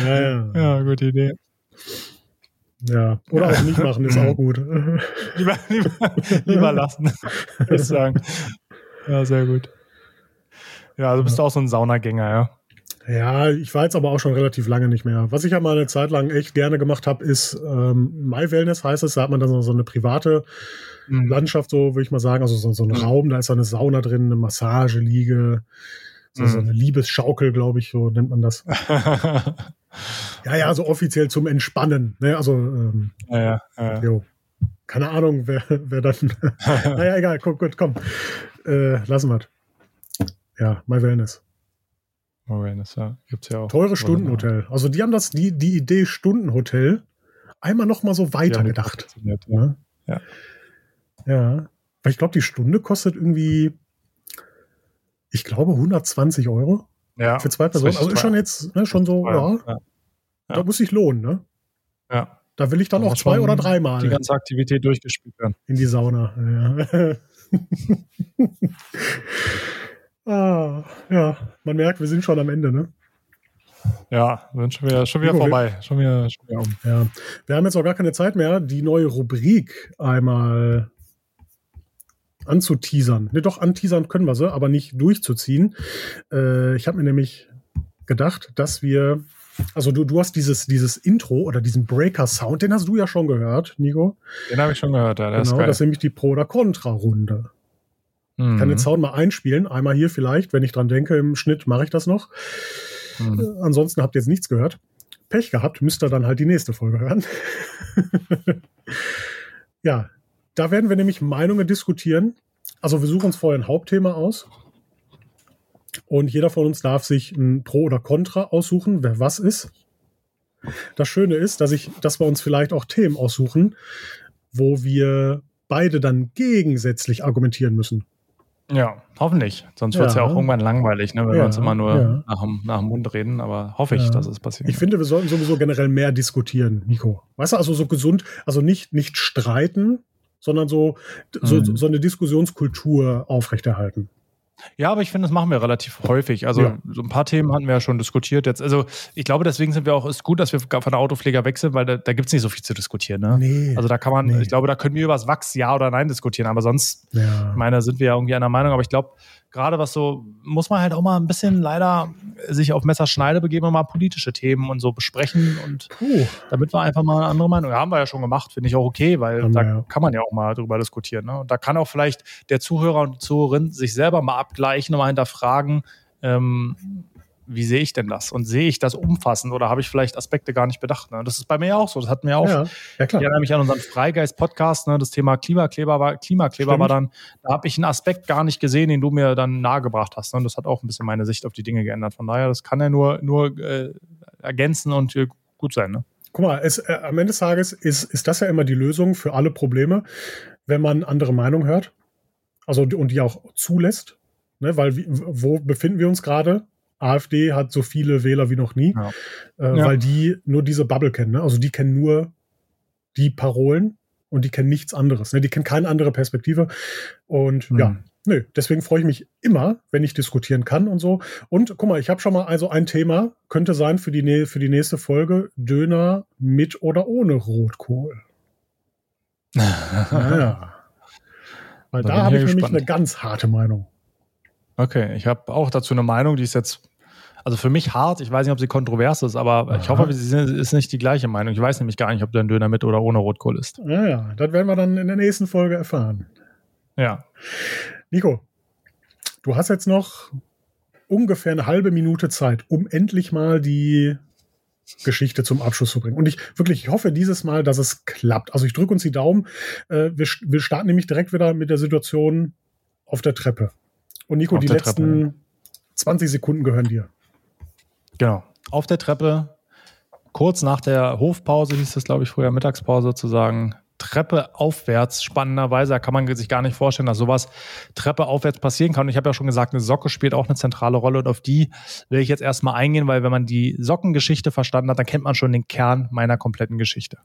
ja, ja. ja, gute Idee. Ja, oder auch nicht machen ist auch gut. lieber, lieber, lieber lassen, würde ich sagen. Ja, sehr gut. Ja, also bist du auch so ein Saunagänger, ja? Ja, ich war jetzt aber auch schon relativ lange nicht mehr. Was ich ja mal eine Zeit lang echt gerne gemacht habe, ist ähm, My Wellness heißt es. Da hat man dann so eine private mhm. Landschaft, so würde ich mal sagen. Also so, so ein mhm. Raum, da ist eine Sauna drin, eine Massageliege, so, mhm. so eine Liebesschaukel, glaube ich, so nennt man das. ja, ja, so offiziell zum Entspannen. Ne? Also, ähm, ja, ja, ja. Jo. keine Ahnung, wer, wer dann. naja, egal, guck, gut, komm. Äh, lassen wir Ja, My Wellness. Wellness, ja. Gibt's ja auch. Teure Stundenhotel. Also, die haben das, die, die Idee Stundenhotel einmal noch mal so weitergedacht. Ja. Ne? ja. Ja. Weil ich glaube, die Stunde kostet irgendwie, ich glaube, 120 Euro. Ja. Für zwei Personen. Also ist schon jetzt ne, schon so, ja, ja. Da muss sich lohnen, ne? Ja. Da will ich dann auch zwei oder dreimal. Die ganze Aktivität durchgespielt werden. In die Sauna. Ja. ah, ja, man merkt, wir sind schon am Ende, ne? Ja, sind schon wieder, schon wieder vorbei. Schon wieder, schon wieder um. Ja. Wir haben jetzt auch gar keine Zeit mehr, die neue Rubrik einmal anzuteasern. Ne, doch, anteasern können wir sie, aber nicht durchzuziehen. Äh, ich habe mir nämlich gedacht, dass wir, also du, du hast dieses, dieses Intro oder diesen Breaker-Sound, den hast du ja schon gehört, Nico. Den habe ich schon gehört, ja. genau, ist das ist nämlich die Pro- oder Contra-Runde. Mhm. Ich kann den mhm. Sound mal einspielen, einmal hier vielleicht, wenn ich dran denke, im Schnitt mache ich das noch. Mhm. Äh, ansonsten habt ihr jetzt nichts gehört. Pech gehabt, müsst ihr dann halt die nächste Folge hören. ja, da werden wir nämlich Meinungen diskutieren. Also wir suchen uns vorher ein Hauptthema aus. Und jeder von uns darf sich ein Pro oder Contra aussuchen, wer was ist. Das Schöne ist, dass ich, dass wir uns vielleicht auch Themen aussuchen, wo wir beide dann gegensätzlich argumentieren müssen. Ja, hoffentlich. Sonst wird es ja. ja. auch irgendwann langweilig, ne, wenn ja, wir uns immer nur ja. nach, dem, nach dem Mund reden. Aber hoffe ich, dass es passiert. Ich finde, wir sollten sowieso generell mehr diskutieren, Nico. Weißt du, also so gesund, also nicht, nicht streiten, sondern so, so, mhm. so eine Diskussionskultur aufrechterhalten. Ja, aber ich finde, das machen wir relativ häufig. Also ja. so ein paar Themen hatten wir ja schon diskutiert jetzt. Also ich glaube, deswegen sind wir auch, ist gut, dass wir von der Autopfleger wechseln, weil da, da gibt es nicht so viel zu diskutieren. Ne? Nee, also da kann man, nee. ich glaube, da können wir über das Wachs Ja oder Nein diskutieren, aber sonst, ja. ich meine, sind wir ja irgendwie einer Meinung, aber ich glaube, gerade was so, muss man halt auch mal ein bisschen leider sich auf Messerschneide begeben und mal politische Themen und so besprechen und Puh. damit wir einfach mal eine andere Meinung, ja, haben wir ja schon gemacht, finde ich auch okay, weil haben da ja. kann man ja auch mal drüber diskutieren. Ne? Und da kann auch vielleicht der Zuhörer und Zuhörerin sich selber mal abgleichen und mal hinterfragen, ähm, wie sehe ich denn das? Und sehe ich das umfassend oder habe ich vielleicht Aspekte gar nicht bedacht? Ne? Das ist bei mir auch so. Das hatten wir auch. Ja, ja klar. Ich erinnere mich an unseren Freigeist-Podcast. Ne? Das Thema Klimakleber war, Klimakleber war dann, da habe ich einen Aspekt gar nicht gesehen, den du mir dann nahegebracht hast. Ne? Und das hat auch ein bisschen meine Sicht auf die Dinge geändert. Von daher, das kann ja nur, nur äh, ergänzen und äh, gut sein. Ne? Guck mal, es, äh, am Ende des Tages ist, ist das ja immer die Lösung für alle Probleme, wenn man andere Meinungen hört. Also und die auch zulässt. Ne? Weil wo befinden wir uns gerade? AfD hat so viele Wähler wie noch nie, ja. Äh, ja. weil die nur diese Bubble kennen. Ne? Also die kennen nur die Parolen und die kennen nichts anderes. Ne? Die kennen keine andere Perspektive. Und hm. ja, Nö, deswegen freue ich mich immer, wenn ich diskutieren kann und so. Und guck mal, ich habe schon mal also ein Thema, könnte sein für die, für die nächste Folge, Döner mit oder ohne Rotkohl. naja. Weil da, da habe ich, ich nämlich eine ganz harte Meinung. Okay, ich habe auch dazu eine Meinung, die ist jetzt, also für mich hart. Ich weiß nicht, ob sie kontrovers ist, aber Aha. ich hoffe, sie ist nicht die gleiche Meinung. Ich weiß nämlich gar nicht, ob der Döner mit oder ohne Rotkohl ist. Naja, das werden wir dann in der nächsten Folge erfahren. Ja. Nico, du hast jetzt noch ungefähr eine halbe Minute Zeit, um endlich mal die Geschichte zum Abschluss zu bringen. Und ich wirklich, ich hoffe dieses Mal, dass es klappt. Also ich drücke uns die Daumen. Äh, wir, wir starten nämlich direkt wieder mit der Situation auf der Treppe. Und Nico, auf die letzten Treppe. 20 Sekunden gehören dir. Genau. Auf der Treppe, kurz nach der Hofpause hieß das, glaube ich, früher Mittagspause sozusagen, Treppe aufwärts. Spannenderweise, da kann man sich gar nicht vorstellen, dass sowas Treppe aufwärts passieren kann. Und ich habe ja schon gesagt, eine Socke spielt auch eine zentrale Rolle und auf die will ich jetzt erstmal eingehen, weil wenn man die Sockengeschichte verstanden hat, dann kennt man schon den Kern meiner kompletten Geschichte.